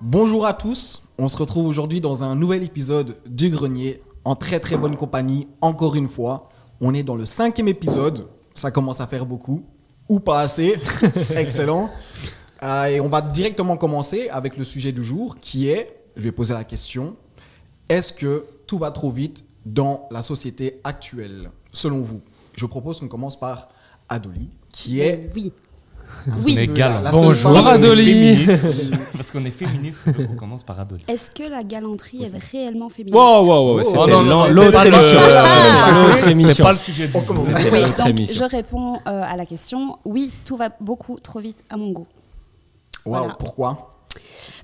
Bonjour à tous, on se retrouve aujourd'hui dans un nouvel épisode du Grenier, en très très bonne compagnie, encore une fois. On est dans le cinquième épisode, ça commence à faire beaucoup, ou pas assez, excellent. Euh, et on va directement commencer avec le sujet du jour qui est, je vais poser la question, est-ce que tout va trop vite dans la société actuelle, selon vous Je propose qu'on commence par Adoli, qui est... Oui. Oui. On est la- galant. Bonjour, femme- Adoli. Parce qu'on est féministe, on commence par Adoli. Est-ce que la galanterie est réellement féministe Wow, wow, wow, Oh, c'était oh, l'autre émission. L'autre émission. C'est pas le sujet. C'était Oui, donc émission. je réponds euh, à la question. Oui, tout va beaucoup trop vite à mon goût. Waouh, Voilà. pourquoi?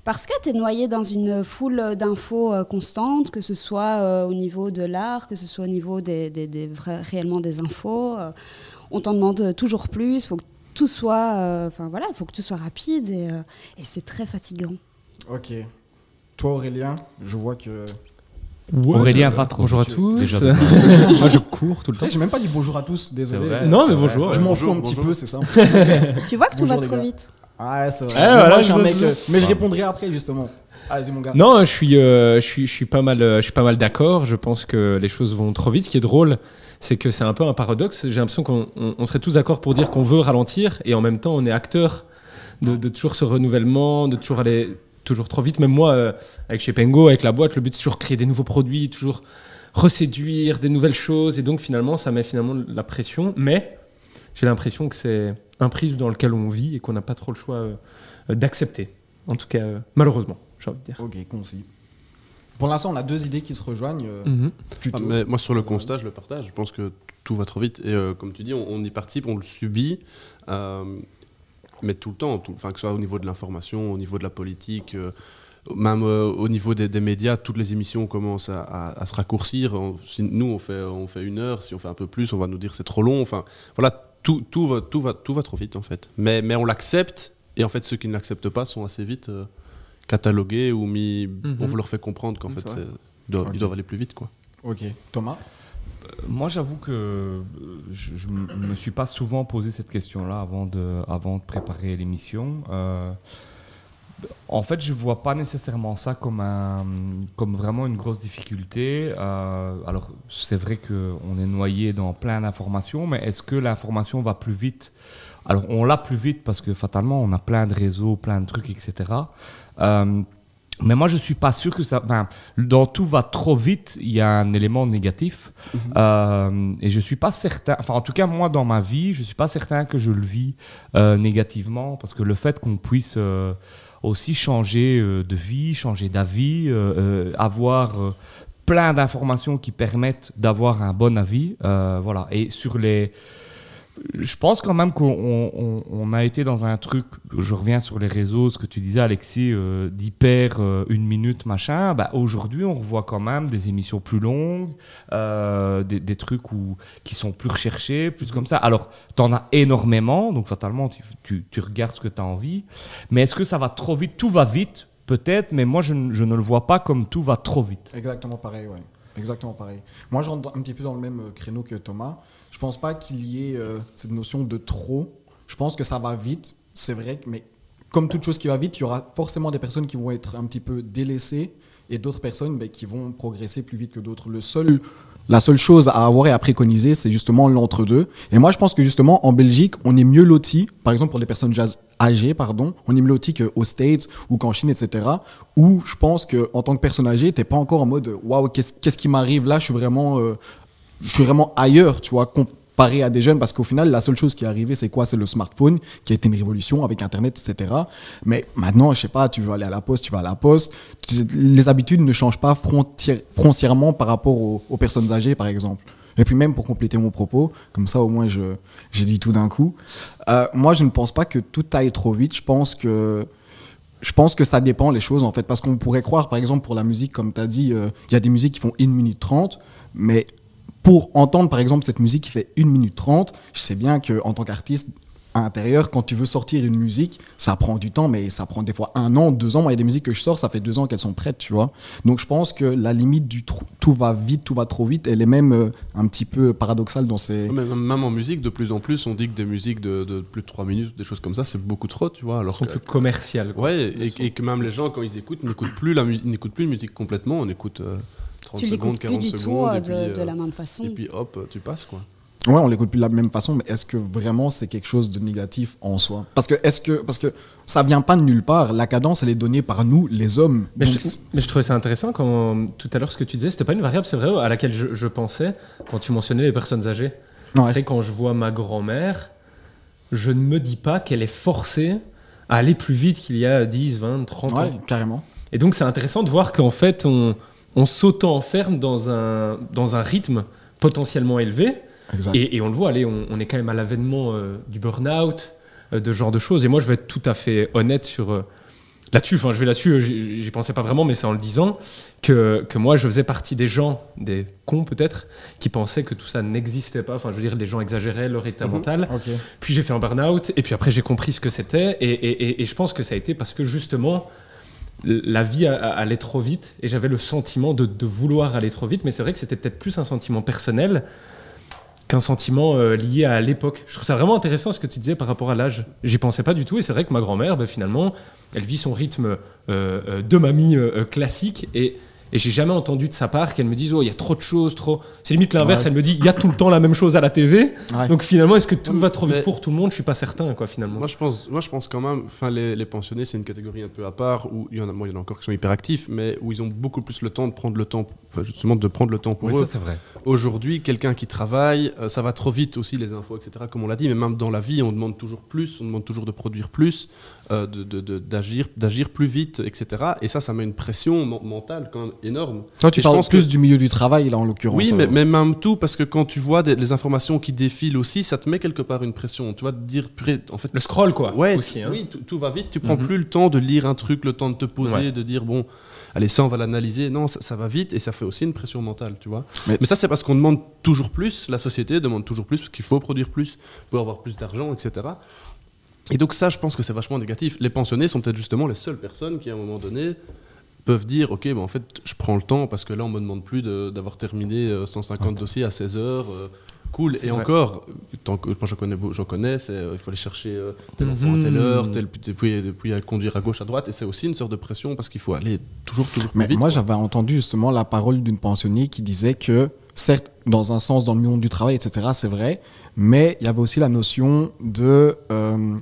Parce que tu es noyé dans une foule d'infos euh, constantes, que ce soit euh, au niveau de l'art, que ce soit au niveau des, des- des vrais- réellement des infos. euh, on t'en demande toujours plus, il faut que tout soit, euh, enfin voilà, il faut que tout soit rapide et, euh, et c'est très fatigant. Ok. Toi Aurélien, je vois que... Aurélien va trop Bonjour à tous. Déjà. Moi, je cours tout le temps. J'ai même pas dit bonjour à tous, désolé. Vrai. Non, mais Ouais. bonjour. Je m'en fous un petit bonjour. peu, c'est ça. Tu vois que tout Bonjour, va trop vite. Ouais, c'est vrai. Eh, Mais voilà, moi, je suis un je- mec, euh, mais je Ouais. répondrai après, justement. Vas-y, mon gars. Non, je suis, euh, je suis, je suis pas mal, euh, je suis pas mal d'accord. Je pense que les choses vont trop vite. Ce qui est drôle, c'est que c'est un peu un paradoxe. J'ai l'impression qu'on on- on serait tous d'accord pour dire qu'on veut ralentir, et en même temps, on est acteur de, de toujours ce renouvellement, de toujours aller toujours trop vite. Même moi, euh, avec chez Pengo, avec la boîte, le but c'est toujours créer des nouveaux produits, toujours reséduire des nouvelles choses, et donc finalement, ça met finalement la pression. Mais j'ai l'impression que c'est un prisme dans lequel on vit et qu'on n'a pas trop le choix euh, d'accepter. En tout cas, euh, malheureusement, j'ai envie de dire. Ok, concis. Pour l'instant, on a deux idées qui se rejoignent. euh, Mhm. plutôt. Ah, mais moi, sur le constat, je le partage. Je pense que tout va trop vite. Et euh, comme tu dis, on, on y participe, on le subit. euh, mais tout le temps, tout- enfin, que ce soit au niveau de l'information, au niveau de la politique, euh, même euh, au niveau des, des médias, toutes les émissions commencent à, à- à se raccourcir. On- si nous, on fait, on fait une heure. Si on fait un peu plus, on va nous dire c'est trop long. Enfin, voilà, tout, tout, va, tout, va, tout va trop vite, en fait. Mais, mais on l'accepte. Et en fait, ceux qui ne l'acceptent pas sont assez vite euh, catalogués ou mis. On leur fait comprendre qu'en Mhm, fait, c'est ils doivent, Ok. ils doivent aller plus vite, quoi. Ok. Thomas Moi, j'avoue que euh, je, m- me suis pas souvent posé cette question-là avant de, avant de préparer l'émission. Euh, en fait, je vois pas nécessairement ça comme, un, comme vraiment une grosse difficulté. Euh, alors, c'est vrai qu'on est noyé dans plein d'informations, mais est-ce que l'information va plus vite? Alors, on l'a plus vite parce que fatalement, on a plein de réseaux, plein de trucs, etc. Euh, mais moi, je suis pas sûr que ça. Enfin, dans tout va trop vite, il y a un élément négatif. Euh, et je suis pas certain. Enfin, en tout cas, moi, dans ma vie, je suis pas certain que je le vis euh, négativement, parce que le fait qu'on puisse euh, aussi changer de vie, changer d'avis, avoir plein d'informations qui permettent d'avoir un bon avis, voilà. Et sur les je pense quand même qu'on on- on a été dans un truc, je reviens sur les réseaux, ce que tu disais Alexis, euh, d'hyper euh, une minute machin. Bah, Aujourd'hui, on revoit quand même des émissions plus longues, euh, des, trucs qui sont plus recherchés, plus comme ça. Alors, tu en as énormément, donc fatalement, tu, regardes ce que tu as envie. Mais est-ce que ça va trop vite? Tout va vite, peut-être, mais moi, je, ne- je ne le vois pas comme tout va trop vite. Exactement pareil, ouais. Exactement pareil. Moi, je rentre un petit peu dans le même créneau que Thomas. Je pense pas qu'il y ait euh, cette notion de trop. Je pense que ça va vite, c'est vrai, mais comme toute chose qui va vite, il y aura forcément des personnes qui vont être un petit peu délaissées et d'autres personnes ben, qui vont progresser plus vite que d'autres. Le seul, la seule chose à avoir et à préconiser, c'est justement l'entre-deux. Et moi, je pense que justement, en Belgique, on est mieux loti, par exemple pour les personnes jazz- âgées, pardon, on est mieux loti qu'aux States ou qu'en Chine, etc. Où je pense qu'en tant que personne âgée, t'es pas encore en mode waouh, qu'est-ce qu'est-ce qui m'arrive là? Je suis vraiment, euh, je suis vraiment ailleurs, tu vois, comparé à des jeunes, parce qu'au final, la seule chose qui est arrivée, c'est quoi? C'est le smartphone, qui a été une révolution avec Internet, etc. Mais maintenant, je sais pas, tu veux aller à la poste, tu vas à la poste. Les habitudes ne changent pas frontière- frontièrement par rapport aux, personnes âgées, par exemple. Et puis même pour compléter mon propos, comme ça au moins j'ai dit tout d'un coup, euh, moi je ne pense pas que tout aille trop vite, je pense que je pense que ça dépend les choses en fait parce qu'on pourrait croire par exemple pour la musique comme tu as dit euh, il y a des musiques qui font 1 minute 30 mais pour entendre par exemple cette musique qui fait 1 minute 30 je sais bien que en tant qu'artiste à l'intérieur, quand tu veux sortir une musique, ça prend du temps, mais ça prend des fois un an, deux ans. Moi, il y a des musiques que je sors, ça fait deux ans qu'elles sont prêtes, tu vois. Donc je pense que la limite du tout va vite, tout va trop vite, elle est même euh, un petit peu paradoxale dans ces. Même, même en musique, de plus en plus, on dit que des musiques de, de plus de 3 minutes, des choses comme ça, c'est beaucoup trop, tu vois. Alors sont que, plus commerciales. quoi. ouais, et, et que même les gens, quand ils écoutent, n'écoutent plus la musique, n'écoutent plus la musique complètement. On écoute euh, 30 Tu secondes, l'écoutes plus 40 du tout secondes, euh, et de, puis, de euh, la même façon. et puis hop, tu passes quoi. Ouais, on l'écoute plus de la même façon, mais est-ce que vraiment c'est quelque chose de négatif en soi? Parce que est-ce que parce que ça vient pas de nulle part. La cadence, elle est donnée par nous, les hommes. Mais Donc, je, mais je trouvais ça intéressant quand tout à l'heure ce que tu disais, c'était pas une variable, c'est vrai, à laquelle je, je pensais quand tu mentionnais les personnes âgées. Ouais. C'est vrai, quand je vois ma grand-mère, je ne me dis pas qu'elle est forcée à aller plus vite qu'il y a 10, 20, 30 ans. ouais, carrément. Et donc c'est intéressant de voir qu'en fait on, on s'auto-enferme dans un, dans un rythme potentiellement élevé. Et, et on le voit, allez, on, on est quand même à l'avènement euh, du burn-out, euh, de ce genre de choses. Et moi, je vais être tout à fait honnête sur euh, là-dessus. Enfin, je vais là-dessus. J'y pensais pas vraiment, mais c'est en le disant que, que moi, je faisais partie des gens, des cons peut-être, qui pensaient que tout ça n'existait pas. Enfin, je veux dire, les gens exagéraient leur état Mhm. mental. Puis j'ai fait un burn-out, et puis après j'ai compris ce que c'était, et, et- je pense que ça a été parce que justement, la vie allait trop vite, et j'avais le sentiment de, vouloir aller trop vite, mais c'est vrai que c'était peut-être plus un sentiment personnel qu'un sentiment euh, lié à l'époque. Je trouve ça vraiment intéressant ce que tu disais par rapport à l'âge. J'y pensais pas du tout, et c'est vrai que ma grand-mère, ben, finalement, elle vit son rythme euh, euh, de mamie classique, et... Et j'ai jamais entendu de sa part qu'elle me dise oh il y a trop de choses trop. C'est limite l'inverse. Ouais. Elle me dit il y a tout le temps la même chose à la TV. Ouais. Donc finalement, est-ce que tout va trop vite Mais- pour tout le monde? Je suis pas certain, quoi, finalement. Moi je pense, moi je pense quand même, enfin les, les pensionnés c'est une catégorie un peu à part où il y en a, moi, il y en a encore qui sont hyper actifs, mais où ils ont beaucoup plus le temps de prendre le temps, enfin, justement de prendre le temps pour Oui, eux. ça c'est vrai. Aujourd'hui, quelqu'un qui travaille, euh, ça va trop vite aussi les infos, etc. Comme on l'a dit, mais même dans la vie, on demande toujours plus, on demande toujours de produire plus, euh, de- de- de- d'agir, d'agir plus vite, etc. Et ça, ça met une pression men- mentale quand même énorme. Toi, tu Et je parles pense plus que- du milieu du travail, là, en l'occurrence. Oui, mais, même tout, parce que quand tu vois des- les informations qui défilent aussi, ça te met quelque part une pression. Tu vas te dire, en fait, Le scroll, quoi. Ouais, aussi. hein. oui, tout, tout va vite. Tu prends Mhm. plus le temps de lire un truc, le temps de te poser, Ouais. de dire bon, allez ça on va l'analyser. Non, ça, ça va vite et ça fait aussi une pression mentale, tu vois. Mais- Mais, ça c'est parce qu'on demande toujours plus. La société demande toujours plus parce qu'il faut produire plus pour avoir plus d'argent, etc. Et donc ça, je pense que c'est vachement négatif. Les pensionnés sont peut-être justement les seules personnes qui à un moment donné peuvent dire ok, ben en fait je prends le temps parce que là on me demande plus de- d'avoir terminé euh, 150 dossiers à 16 heures. euh, Cool. Et vrai. encore, tant que moi j'en connais, connais, euh, il faut aller chercher euh, tel enfant à telle Mhm. heure, tel, puis, à conduire à gauche, à droite, et c'est aussi une sorte de pression parce qu'il faut aller toujours, toujours plus Mais vite. moi, j'avais entendu justement la parole d'une pensionnée qui disait que, certes, dans un sens, dans le monde du travail, etc., c'est vrai, mais il y avait aussi la notion de. euh,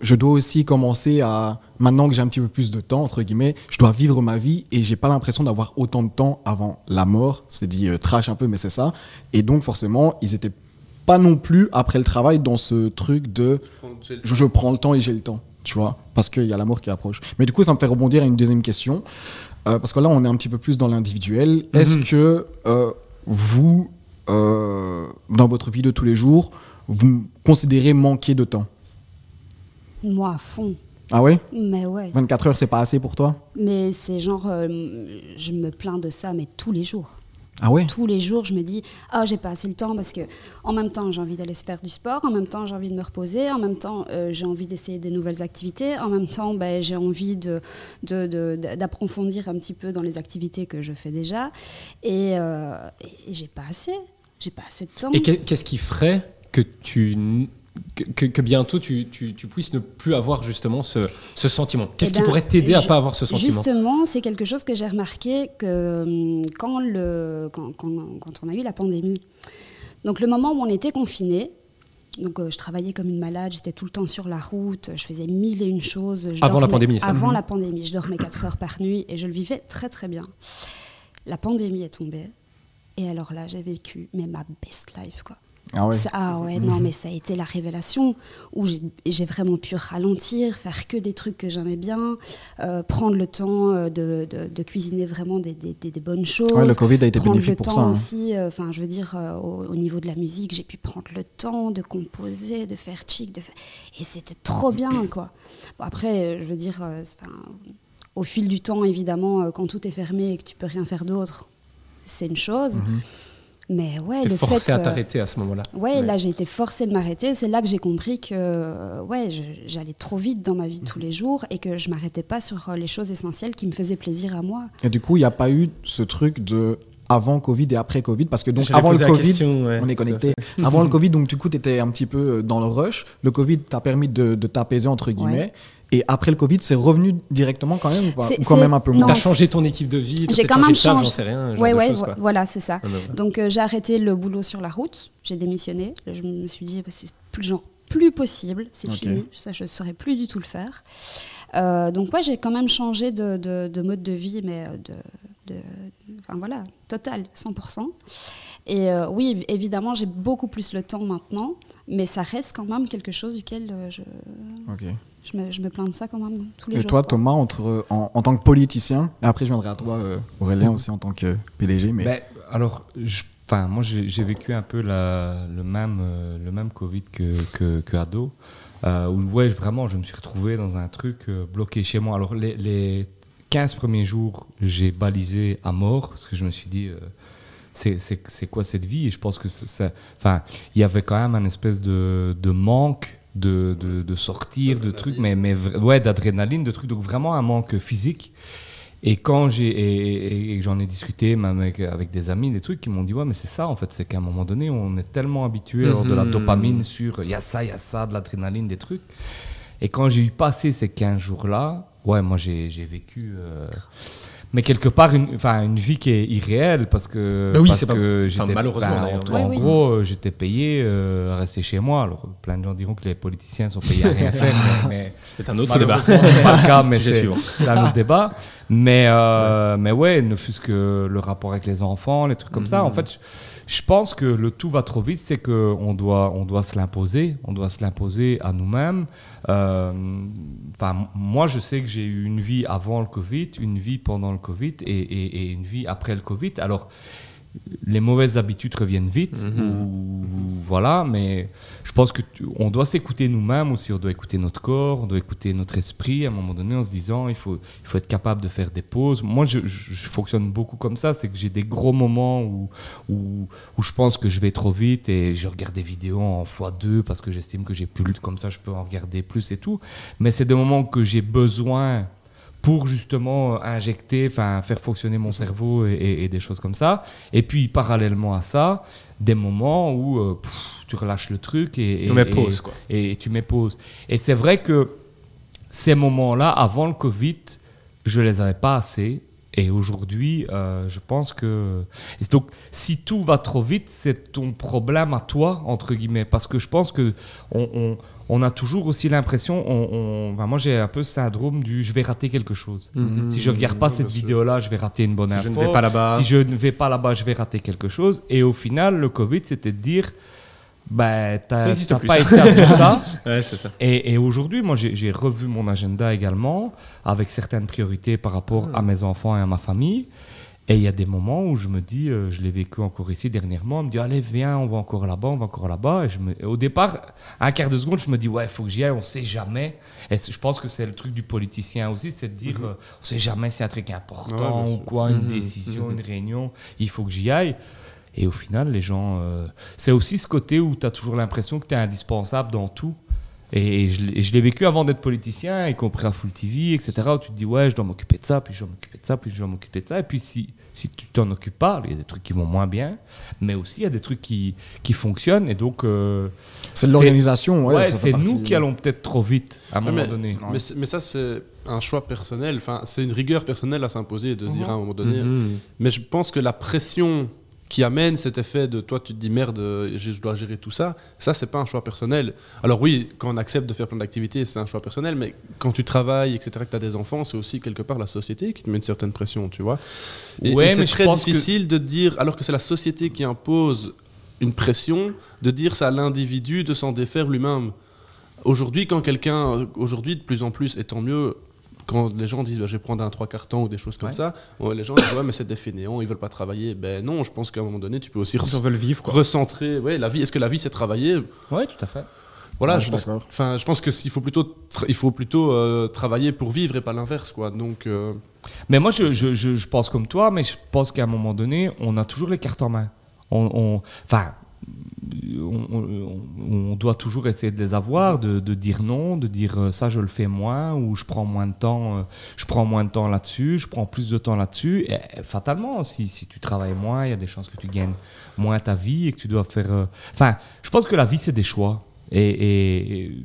je dois aussi commencer à. Maintenant que j'ai un petit peu plus de temps, entre guillemets, je dois vivre ma vie et j'ai pas l'impression d'avoir autant de temps avant la mort. C'est dit euh, trash un peu, mais c'est ça. Et donc, forcément, ils étaient pas non plus après le travail dans ce truc de je, je prends le temps et j'ai le temps, tu vois, parce qu'il y a la mort qui approche. Mais du coup, ça me fait rebondir à une deuxième question, euh, parce que là, on est un petit peu plus dans l'individuel. Est-ce que euh, vous, euh, dans votre vie de tous les jours, vous considérez manquer de temps Moi, à fond. Ah ouais? Mais ouais. 24 heures, c'est pas assez pour toi? Mais c'est genre, euh, je me plains de ça, mais tous les jours. Ah ouais Tous les jours, je me dis, ah, j'ai pas assez le temps parce que, en même temps, j'ai envie d'aller se faire du sport, en même temps, j'ai envie de me reposer, en même temps, euh, j'ai envie d'essayer des nouvelles activités, en même temps, ben, j'ai envie de, de- de- d'approfondir un petit peu dans les activités que je fais déjà. Et, euh, et j'ai pas assez. J'ai pas assez de temps. Et qu'est- qu'est-ce qui ferait que tu n- que, bientôt tu, tu- tu puisses ne plus avoir justement ce, ce sentiment Qu'est-ce Eh qui ben, pourrait t'aider à ju- pas avoir ce sentiment? Justement, c'est quelque chose que j'ai remarqué que hum, quand, le, quand, quand- quand on a eu la pandémie, donc le moment où on était confinés, donc euh, je travaillais comme une malade, j'étais tout le temps sur la route, je faisais mille et une choses. je Avant la pandémie, ça. Avant Mhm. la pandémie, je dormais 4 heures par nuit et je le vivais très très bien. La pandémie est tombée et alors là, j'ai vécu mais ma best life quoi. Ah ouais Ça- Ah ouais, non, mais ça a été la révélation où j'ai vraiment pu ralentir, faire que des trucs que j'aimais bien, euh, prendre le temps euh, de, de- de cuisiner vraiment des, des- des- des bonnes choses. Ouais, le Covid a été bénéfique le pour temps ça. hein. aussi, euh, enfin, je veux dire, euh, au, au niveau de la musique, j'ai pu prendre le temps de composer, de faire chic, de faire... et c'était trop bien, quoi. Bon, après, je veux dire, au fil du temps, évidemment, quand tout est fermé et que tu peux rien faire d'autre, c'est une chose. Mhm. Mais ouais, T'es le forcé fait, à euh, t'arrêter à ce moment-là. Ouais, Ouais. là j'ai été forcée de m'arrêter. C'est là que j'ai compris que euh, ouais, j'allais trop vite dans ma vie de tous les jours et que je m'arrêtais pas sur euh, les choses essentielles qui me faisaient plaisir à moi. Et du coup, il n'y a pas eu ce truc de avant Covid et après Covid? Parce que donc avant le Covid, question, ouais, on est connecté. Avant le Covid, donc du coup, tu étais un petit peu dans le rush. Le Covid t'a permis de, de t'apaiser entre guillemets. Et après le Covid, c'est revenu directement quand même ou, pas C'est- Ou quand même un peu moins T'as changé ton équipe de vie, J'ai quand même changé. j'en sais rien. Ouais, ouais, quoi. voilà, c'est ça. Ah, bah. Donc euh, j'ai arrêté le boulot sur la route, j'ai démissionné. Je me suis dit, bah, c'est plus genre plus possible, c'est Ok. fini, ça je ne saurais plus du tout le faire. Euh, donc ouais, j'ai quand même changé de, de- de mode de vie, mais euh, de, de- enfin voilà, total, 100%. Et euh, oui, évi- évidemment, j'ai beaucoup plus le temps maintenant, mais ça reste quand même quelque chose duquel euh, je, je, me, je me plains de ça quand même tous les Et jours. toi, quoi. Thomas, entre, en, en tant que politicien, et après je viendrai à toi, euh, Aurélien, aussi en tant que PDG, mais Ben, alors, je- enfin, moi, j'ai vécu un peu la- le, même, euh, le même Covid que, que, que ado, euh, où ouais, vraiment, je me suis retrouvé dans un truc euh, bloqué chez moi. Alors, les, les 15 premiers jours, j'ai balisé à mort, parce que je me suis dit, euh, c'est- quoi cette vie? Et je pense que c'est- enfin, il y avait quand même un espèce de, de manque de, de, de sortir, de trucs, mais, mais ouais, d'adrénaline, de trucs, donc vraiment un manque physique. Et quand j'ai et, et- et j'en ai discuté même avec, avec des amis, des trucs qui m'ont dit ouais mais c'est ça en fait, c'est qu'à un moment donné on est tellement habitué à avoir de la Mhm. dopamine sur il y a ça, il y a ça, de l'adrénaline, des trucs. Et quand j'ai eu passé ces 15 jours là, ouais moi j'ai j'ai vécu euh, mais quelque part une, enfin, une vie qui est irréelle parce que, Bah oui, parce c'est pas- que enfin, j'étais- malheureusement, ben, en, ouais. en Oui, oui. gros j'étais payé euh, à rester chez moi. Alors plein de gens diront que les politiciens sont payés à rien faire, mais- mais C'est un autre débat. C'est pas le cas, mais c'est un autre débat. Mais, euh, mais ouais, ne fût-ce que le rapport avec les enfants, les trucs comme ça. En Mhm. fait, je, je pense que le tout va trop vite, c'est qu'on doit, on doit se l'imposer. On doit se l'imposer à nous-mêmes. Euh, moi, je sais que j'ai eu une vie avant le Covid, une vie pendant le Covid et, et- et une vie après le Covid. Alors, les mauvaises habitudes reviennent vite, Mhm. ou, voilà, mais je pense que tu- on doit s'écouter nous-mêmes aussi, on doit écouter notre corps, on doit écouter notre esprit à un moment donné en se disant il faut, il faut être capable de faire des pauses. Moi, je fonctionne beaucoup comme ça, c'est que j'ai des gros moments où, où, où je pense que je vais trop vite et je regarde des vidéos en x2 parce que j'estime que j'ai plus, comme ça je peux en regarder plus et tout. Mais c'est des moments que j'ai besoin pour justement euh, injecter, enfin faire fonctionner mon cerveau et, et- et des choses comme ça. Et puis parallèlement à ça, des moments où euh, pff, tu relâches le truc et, et- pause, quoi. et tu mets pause. Et c'est vrai que ces moments-là, avant le Covid, je les avais pas assez. Et aujourd'hui, euh, je pense que. et donc, si tout va trop vite, c'est ton problème à toi, entre guillemets. Parce que je pense que on, on- on a toujours aussi l'impression. On, moi, j'ai un peu ce syndrome du je vais rater quelque chose. Mhm. Si je regarde pas bien cette vidéo-là, je vais rater une bonne Si info. je ne vais pas là-bas. Si je ne vais pas là-bas, je vais rater quelque chose. Et au final, le Covid, c'était de dire ben, t'as pas été à tout ça. Ouais, c'est ça. Et, et aujourd'hui, moi, j'ai j'ai revu mon agenda également, avec certaines priorités par rapport à mes enfants et à ma famille. Et il y a des moments où je me dis, euh, je l'ai vécu encore ici dernièrement, on me dit, allez, viens, on va encore là-bas, on va encore là-bas. Et, je me- et au départ, un quart de seconde, je me dis, ouais, il faut que j'y aille, on sait jamais. Et je pense que c'est le truc du politicien aussi, c'est de dire, euh, on sait jamais si c'est un truc important Ouais, ou quoi, une Mhm, décision, mhm. une réunion, il faut que j'y aille. Et au final, les gens. euh, c'est aussi ce côté où tu as toujours l'impression que tu es indispensable dans tout. Et je, l'ai- et je l'ai vécu avant d'être politicien, y compris à Full TV, etc. Où tu te dis, ouais, je dois m'occuper de ça, puis je dois m'occuper de ça, puis je dois m'occuper de ça. Et puis si, si tu t'en occupes pas, il y a des trucs qui vont moins bien, mais aussi il y a des trucs qui, qui fonctionnent. Et donc, euh, c'est de l'organisation. Ouais, c'est nous qui allons peut-être trop vite à un Ouais, moment mais, donné. mais, ça, c'est un choix personnel. Enfin, c'est une rigueur personnelle à s'imposer de se Mhm. dire à un moment donné. Mhm. Mais je pense que la pression qui amène cet effet de toi, tu te dis merde, je dois gérer tout ça, ça, c'est pas un choix personnel. Alors, oui, quand on accepte de faire plein d'activités, c'est un choix personnel, mais quand tu travailles, etc., que tu as des enfants, c'est aussi quelque part la société qui te met une certaine pression, tu vois. Et, Ouais, et c'est très que- difficile de dire, alors que c'est la société qui impose une pression, de dire c'est à l'individu de s'en défaire lui-même. Aujourd'hui, quand quelqu'un, aujourd'hui de plus en plus, et tant mieux, quand les gens disent bah, je vais prendre un trois quarts temps ou des choses comme Ouais. ça, les gens disent ouais mais c'est des fainéants, ils veulent pas travailler. Ben non, je pense qu'à un moment donné tu peux aussi veulent vivre, quoi. recentrer. Ouais, la vie. Est-ce que la vie c'est travailler? Ouais, tout à fait. Voilà, Ouais, je pense. Enfin, je pense que il faut plutôt, il faut plutôt euh, travailler pour vivre et pas l'inverse, quoi. Donc. euh, Mais moi, je, je, je, je pense comme toi, mais je pense qu'à un moment donné, on a toujours les cartes en main. on, on- enfin, on, doit toujours essayer de les avoir, de, dire non, de dire euh, ça je le fais moins ou je prends moins de temps, euh, je prends moins de temps là-dessus, je prends plus de temps là-dessus. Et, euh, fatalement, si, si tu travailles moins, il y a des chances que tu gagnes moins ta vie et que tu dois faire. Enfin, je pense que la vie c'est des choix et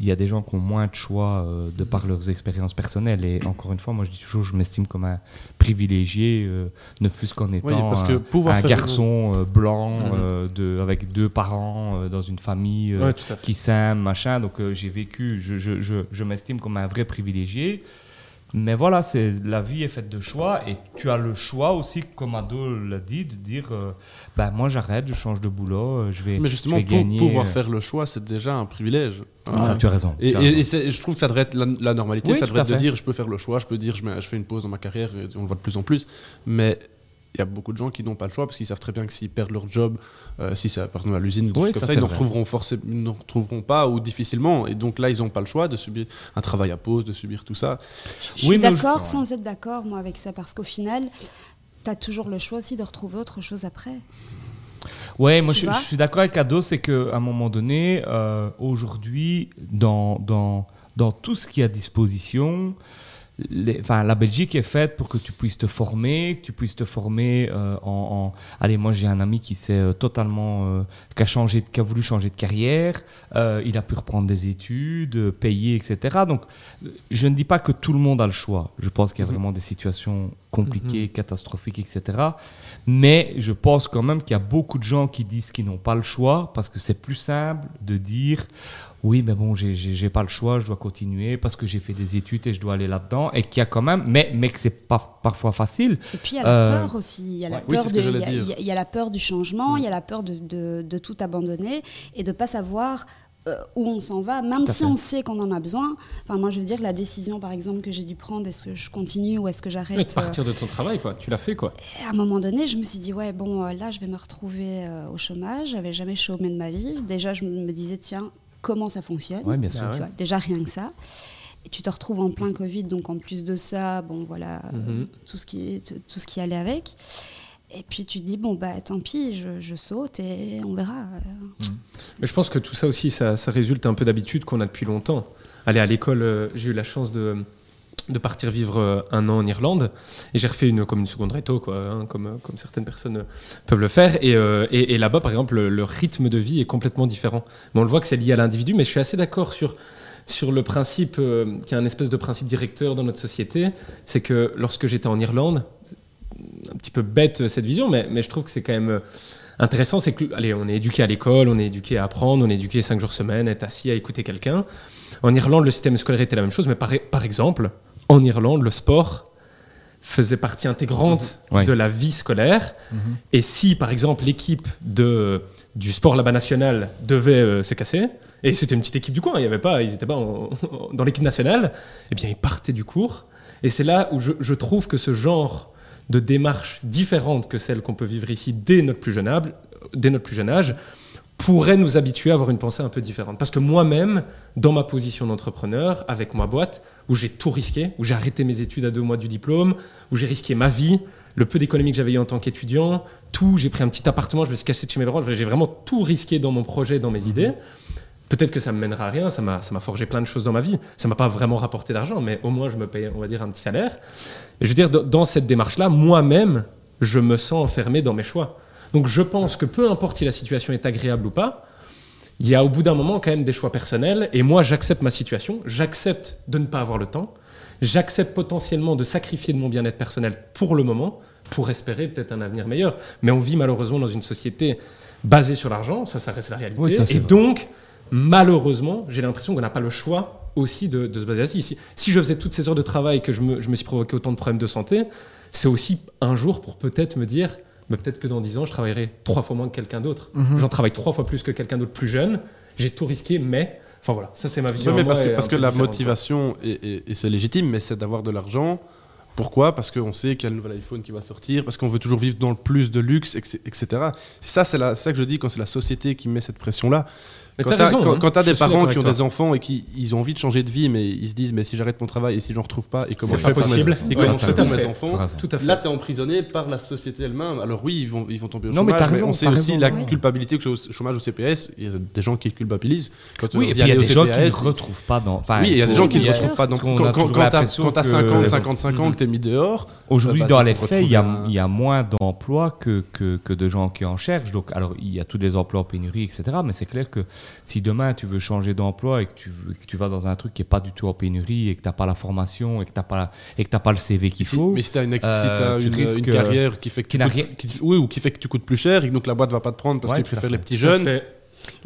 il y a des gens qui ont moins de choix euh, de par leurs expériences personnelles. Et encore une fois, moi je dis toujours, je m'estime comme un privilégié, euh, ne fût-ce qu'en étant parce que un- garçon euh, blanc Mhm. de, avec deux parents dans une famille Ouais, qui s'aiment, machin. Donc j'ai vécu, je, je, je, je m'estime comme un vrai privilégié. Mais voilà, c'est la vie est faite de choix et tu as le choix aussi, comme Ado l'a dit, de dire euh, ben moi j'arrête, je change de boulot, je vais, Mais je justement, vais pour gagner. pouvoir faire le choix, c'est déjà un privilège. Ah, tu as raison. Et, tu as et- raison. et je trouve que ça devrait être la, la normalité, Oui, ça devrait être de dire je peux faire le choix, je peux dire je, mets- je fais une pause dans ma carrière, et on le voit de plus en plus. Mais il y a beaucoup de gens qui n'ont pas le choix parce qu'ils savent très bien que s'ils perdent leur job, euh, si c'est par exemple à l'usine ou des Oui, choses comme ça, ils ne retrouveront, forcément, ils ne retrouveront pas ou difficilement. Et donc là, ils n'ont pas le choix de subir un travail à pause, de subir tout ça. Je Oui, suis je- d'accord sans être d'accord, moi, avec ça, parce qu'au final, tu as toujours le choix aussi de retrouver autre chose après. Ouais, moi je, suis d'accord avec Ado, c'est qu'à un moment donné, euh, aujourd'hui, dans, dans, dans tout ce qui est à disposition, les- enfin, la Belgique est faite pour que tu puisses te former, que tu puisses te former euh, en, en- Allez, moi j'ai un ami qui s'est euh, totalement... euh, qui, a changé, qui a voulu changer de carrière, euh, il a pu reprendre des études, payer, etc. Donc, je ne dis pas que tout le monde a le choix. Je pense qu'il y a vraiment des situations compliquées, catastrophiques, etc. Mais je pense quand même qu'il y a beaucoup de gens qui disent qu'ils n'ont pas le choix parce que c'est plus simple de dire oui, mais bon, j'ai- pas le choix, je dois continuer parce que j'ai fait des études et je dois aller là-dedans et qu'il y a quand même, mais, mais que c'est pas parfois facile. Et puis il y a la Euh, peur aussi. Il y a la ouais. Oui, peur de- que il y, j'allais a- dire. il y a- il y a la peur du changement, il y a la peur de, de- de tout abandonner et de pas savoir euh, où on s'en va, même si fait. on sait qu'on en a besoin. Enfin, moi, je veux dire, la décision, par exemple, que j'ai dû prendre, est-ce que je continue ou est-ce que j'arrête Ouais, de euh, partir de ton travail, quoi. Tu l'as fait, quoi. Et à un moment donné, je me suis dit, ouais, bon, euh, là, je vais me retrouver euh, au chômage. J'avais jamais chômé de ma vie. Déjà, je me disais, tiens, comment ça fonctionne? Ouais, bien sûr. Ah vois, Déjà, rien que ça. Et tu te retrouves en plein Covid, donc en plus de ça, bon, voilà, euh, Mhm. tout, ce qui, tout tout ce qui allait avec. Et puis tu te dis, bon, bah tant pis, je, saute et on verra. euh. Mais je pense que tout ça aussi, ça, résulte un peu d'habitude qu'on a depuis longtemps. Allez, à l'école, euh, j'ai eu la chance de, partir vivre euh, un an en Irlande et j'ai refait une, comme une seconde réto, quoi, hein, comme, certaines personnes peuvent le faire. Et, là-bas, par exemple, le, rythme de vie est complètement différent. On le voit que c'est lié à l'individu, mais je suis assez d'accord sur, sur le principe, euh, qui est un espèce de principe directeur dans notre société, c'est que lorsque j'étais en Irlande, un petit peu bête euh, cette vision, mais, mais je trouve que c'est quand même euh, intéressant. C'est que, allez, on est éduqué à l'école, on est éduqué à apprendre, on est éduqué cinq jours semaine, être assis à écouter quelqu'un. En Irlande, le système scolaire était la même chose, mais par, par exemple, en Irlande, le sport faisait partie intégrante Ouais. de la vie scolaire. Et si, par exemple, l'équipe de, du sport là-bas national devait euh, se casser, et c'était une petite équipe du coin, il y avait pas, ils n'étaient pas en- dans l'équipe nationale, eh bien, ils partaient du cours. Et c'est là où je, je trouve que ce genre de démarche différente que celle qu'on peut vivre ici dès notre plus jeune âge, dès notre plus jeune âge pourrait nous habituer à avoir une pensée un peu différente. Parce que moi-même, dans ma position d'entrepreneur, avec ma boîte, où j'ai tout risqué, où j'ai arrêté mes études à deux mois du diplôme, où j'ai risqué ma vie, le peu d'économie que j'avais eu en tant qu'étudiant, tout, j'ai pris un petit appartement, je me suis cassé de chez mes parents, j'ai vraiment tout risqué dans mon projet, dans mes idées. Peut-être que ça me mènera à rien, ça m'a, ça m'a forgé plein de choses dans ma vie. Ça m'a pas vraiment rapporté d'argent, mais au moins je me paye, on va dire, un petit salaire. Et je veux dire, dans- cette démarche-là, moi-même, je me sens enfermé dans mes choix. Donc je pense que peu importe si la situation est agréable ou pas, il y a au bout d'un moment quand même des choix personnels. Et moi, j'accepte ma situation, j'accepte de ne pas avoir le temps, j'accepte potentiellement de sacrifier de mon bien-être personnel pour le moment, pour espérer peut-être un avenir meilleur. Mais on vit malheureusement dans une société basée sur l'argent, ça, ça reste la réalité. Oui, ça, c'est et vrai. donc, malheureusement, j'ai l'impression qu'on n'a pas le choix aussi de, de se baser là-dessus. Si, si je faisais toutes ces heures de travail que je me, je me suis provoqué autant de problèmes de santé, c'est aussi un jour pour peut-être me dire, mais peut-être que dans 10 ans, je travaillerai trois fois moins que quelqu'un d'autre. J'en travaille trois fois plus que quelqu'un d'autre plus jeune. J'ai tout risqué, mais... Enfin voilà, ça c'est ma vision. Mais parce que, et parce que la motivation, et, et- et c'est légitime, mais c'est d'avoir de l'argent. Pourquoi? Parce qu'on sait qu'il y a le nouvel iPhone qui va sortir, parce qu'on veut toujours vivre dans le plus de luxe, etc. Ça, c'est ça que je dis quand c'est la société qui met cette pression-là. Mais Quand t'as t'as raison, quand- hein. Je des parents qui ont des enfants et qui ils ont envie de changer de vie, mais ils se disent mais si j'arrête mon travail et si j'en retrouve pas et comment je pas fais pour mes- possible. et Ouais, comment je tout fais à pour mes fait. enfants, T'as raison. Tout à fait. Là, tu es emprisonné par la société elle-même. Alors oui, ils vont, ils vont tomber au Non, mais chômage, mais, raison, on sait aussi raison. la culpabilité, que ce soit au chômage au CPS, il y a des gens qui culpabilisent. Quand Oui, il y a des gens qui ne retrouvent pas dans. oui, il y a des gens qui ne retrouvent pas dans. Quand, t'as l'impression quand t'as que- 50, 55 ans, que t'es mis dehors. Aujourd'hui, bah, dans les faits, il y, a, retrouver un- il y a moins d'emplois que, que, que de gens qui en cherchent. Donc, alors, il y a tous les emplois en pénurie, etc. Mais c'est clair que si demain tu veux changer d'emploi et que tu, veux- que tu vas dans un truc qui n'est pas du tout en pénurie et que tu n'as pas la formation et que tu n'as pas, la- et que t'as pas le CV qu'il faut, mais si tu as une, ex- euh, si tu une, risques, une carrière qui fait que tu coûtes- rien- qui te- oui, ou qui fait que tu coûtes plus cher et que donc la boîte va pas te prendre parce Ouais, qu'ils préfèrent les petits jeunes. fait.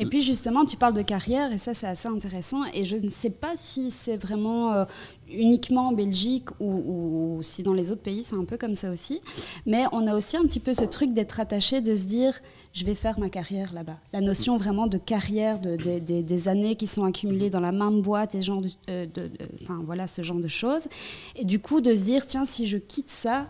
Et puis justement, tu parles de carrière et ça c'est assez intéressant. Et je ne sais pas si c'est vraiment euh, uniquement en Belgique ou, ou- ou si dans les autres pays c'est un peu comme ça aussi. Mais on a aussi un petit peu ce truc d'être attaché, de se dire je vais faire ma carrière là-bas. La notion vraiment de carrière, de, de- de- des années qui sont accumulées dans la même boîte et genre de, euh, de- de- enfin voilà ce genre de choses. Et du coup de se dire tiens si je quitte ça,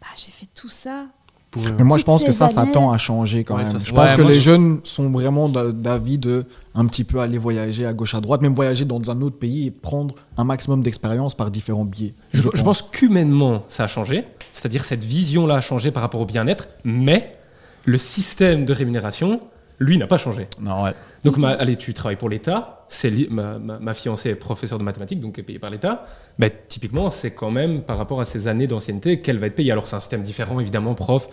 bah, j'ai fait tout ça. Pour, Mais moi, je pense que ça, ça tend à changer quand Ouais, même. ça, je pense Ouais, que les je- jeunes sont vraiment d'a- d'avis de un petit peu aller voyager à gauche à droite, même voyager dans un autre pays et prendre un maximum d'expérience par différents biais. Je, je pense qu'humainement, ça a changé. C'est-à-dire cette vision-là a changé par rapport au bien-être, mais le système de rémunération, lui, n'a pas changé. Non, ouais. Donc, ma- allez, tu travailles pour l'État. C'est li- ma, ma- ma fiancée est professeure de mathématiques, donc est payée par l'État. Ben, typiquement, c'est quand même par rapport à ses années d'ancienneté qu'elle va être payée. Alors, c'est un système différent, évidemment, prof.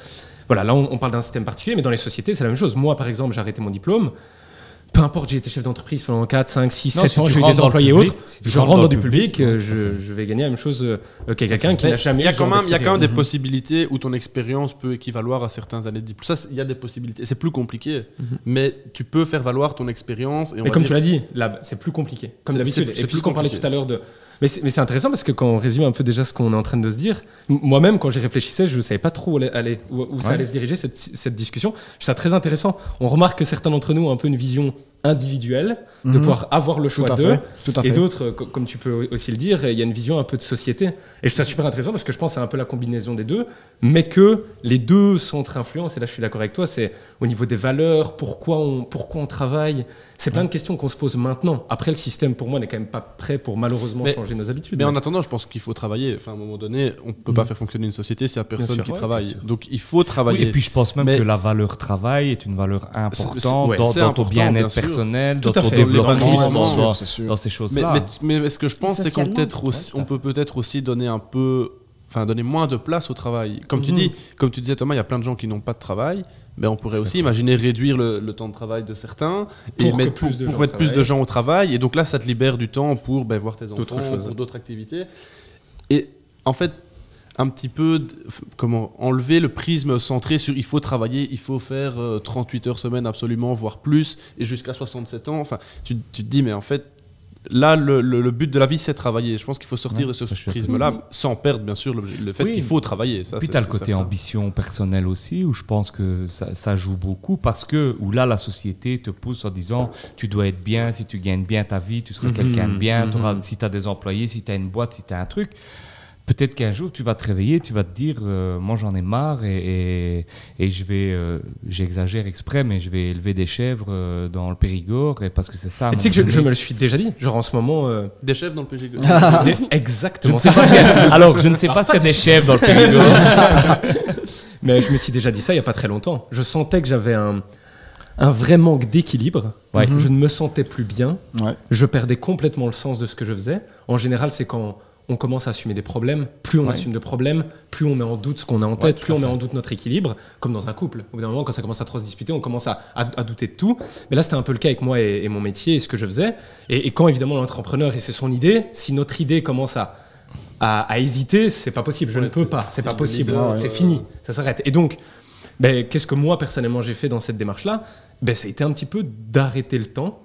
Voilà, là, on, on parle d'un système particulier, mais dans les sociétés, c'est la même chose. Moi, par exemple, j'ai arrêté mon diplôme. Peu importe, j'ai été chef d'entreprise pendant 4, 5, 6, Non, 7 si ans, j'ai eu des employés public, autres. si je rentre dans du public, public, euh, je, je vais gagner la même chose euh, que quelqu'un qui n'a jamais il y a quand même, il y a quand même des possibilités où ton expérience peut équivaloir à certaines années de diplôme. Ça, il y a des possibilités. C'est plus compliqué, Mhm. mais tu peux faire valoir ton expérience. Et on Mais comme dire- tu l'as dit, là, c'est plus compliqué, comme d'habitude. c'est- Et c'est plus puisqu'on parlait tout à l'heure de. Mais c'est intéressant parce que quand on résume un peu déjà ce qu'on est en train de se dire, moi-même, quand j'y réfléchissais, je ne savais pas trop où, allait- aller, où, où ça allait se diriger, cette, cette discussion. Je trouve ça très intéressant. On remarque que certains d'entre nous ont un peu une vision individuelle, de Mhm. pouvoir avoir le choix à d'eux. à Et d'autres, co- comme tu peux aussi le dire, il y a une vision un peu de société. Et je trouve ça super intéressant parce que je pense c'est un peu la combinaison des deux, mais que les deux centres influence, et là je suis d'accord avec toi, c'est au niveau des valeurs, pourquoi on, pourquoi on travaille. C'est plein de questions qu'on se pose maintenant. Après, le système, pour moi, n'est quand même pas prêt pour malheureusement Mais- changer nos habitudes. Mais en attendant, je pense qu'il faut travailler. Enfin, à un moment donné, on ne peut pas faire fonctionner une société s'il n'y a personne sûr, qui ouais, travaille. bien. Donc, il faut Oui, travailler. et puis je pense même Mais- que la valeur travail est une valeur importante ouais, dans, dans important, ton bien bien-être sûr. Personnel, Tout dans à ton fait. développement, dans, ces choses-là. mais, mais ce que je pense, c'est qu'on Socialement. peut-être aussi, Ouais, on peut peut-être aussi donner un peu, enfin, donner moins de place au travail. Comme tu Mhm. dis, comme tu disais Thomas, il y a plein de gens qui n'ont pas de travail. Mais on pourrait aussi imaginer réduire le, le temps de travail de certains et Pour que mettre, plus de pour gens mettre plus de travaillent. gens au travail. Et donc là, ça te libère du temps pour ben, voir tes enfants, choses. pour d'autres activités. Et en fait, un petit peu, comment enlever le prisme centré sur il faut travailler, il faut faire euh, 38 heures semaine absolument, voire plus, et jusqu'à 67 ans. Enfin, tu, tu te dis, mais en fait, là, le, le- le but de la vie, c'est travailler. Je pense qu'il faut sortir Ouais, de ce prisme-là, sans perdre, bien sûr, le, le fait Oui. qu'il faut travailler. Ça, Puis c'est- tu as le côté certain. ambition personnelle aussi, où je pense que ça, ça joue beaucoup, parce que où là, la société te pousse en disant tu dois être bien, si tu gagnes bien ta vie, tu seras Mhm, quelqu'un de bien, mhm. t'auras- si tu as des employés, si tu as une boîte, si tu as un truc. Peut-être qu'un jour, tu vas te réveiller, tu vas te dire euh, moi j'en ai marre et, et, et je vais, euh, j'exagère exprès, mais je vais élever des chèvres euh, dans le Périgord, et parce que c'est ça. tu sais que je, me le suis déjà dit. Genre en ce moment. euh, Des chefs dans le des- Je Exactement. a- Alors, je ne sais pas s'il y a des chèvres dans le Périgord. Mais je me suis déjà dit ça il n'y a pas très longtemps. Je sentais que j'avais un, un vrai manque d'équilibre. Ouais. Je ne me sentais plus bien. Ouais. Je perdais complètement le sens de ce que je faisais. En général, c'est quand on commence à assumer des problèmes. Plus on Ouais. assume de problèmes, plus on met en doute ce qu'on a en tête, plus on met en doute notre équilibre, comme dans un couple. Au bout d'un moment, quand ça commence à trop se disputer, on commence à, à- à douter de tout. Mais là, c'était un peu le cas avec moi et, et mon métier et ce que je faisais. Et, et quand évidemment l'entrepreneur, et c'est son idée, si notre idée commence à, hésiter, c'est pas possible. Je Ouais, ne peux pas. C'est pas le possible. c'est fini. Ça s'arrête. Et donc, ben, qu'est-ce que moi personnellement j'ai fait dans cette démarche-là? Ben, Ça a été un petit peu d'arrêter le temps.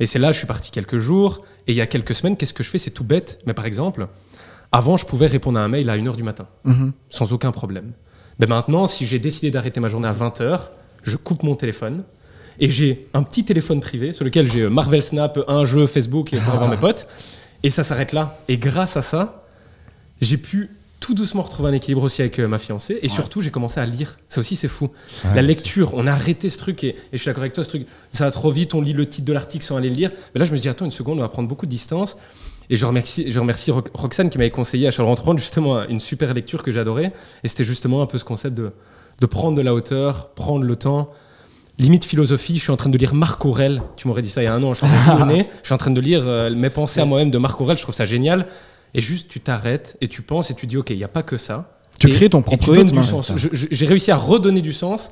Et c'est là, je suis parti quelques jours. Et il y a quelques semaines, qu'est-ce que je fais? C'est tout bête. Mais par exemple, avant, je pouvais répondre à un mail à 1h du matin, Mhm. sans aucun problème. Ben maintenant, si j'ai décidé d'arrêter ma journée à 20h, je coupe mon téléphone. Et j'ai un petit téléphone privé sur lequel j'ai euh, Marvel Snap, un jeu Facebook et pour avoir mes potes. Et ça s'arrête là. Et grâce à ça, j'ai pu tout doucement retrouvé un équilibre aussi avec euh, ma fiancée. Et surtout, j'ai commencé à lire. Ça aussi, c'est fou. Ouais, la lecture, on a arrêté ce truc. Et, et je suis d'accord avec toi, ce truc, ça va trop vite. On lit le titre de l'article sans aller le lire. Mais là, je me dis, attends une seconde, on va prendre beaucoup de distance. Et je remercie, je remercie Ro- Roxane qui m'avait conseillé à Charles Entreprendre justement une super lecture que j'adorais. Et c'était justement un peu ce concept de, de prendre de la hauteur, prendre le temps. Limite philosophie, je suis en train de lire Marc Aurel. Tu m'aurais dit ça il y a un an, je suis en train de tourner. Je suis en train de lire euh, Mes pensées à moi-même de Marc Aurel. Je trouve ça génial. Et juste, tu t'arrêtes et tu penses et tu dis, OK, il n'y a pas que ça. Tu Et- crées ton propre rythme. du sens. Je- je- J'ai réussi à redonner du sens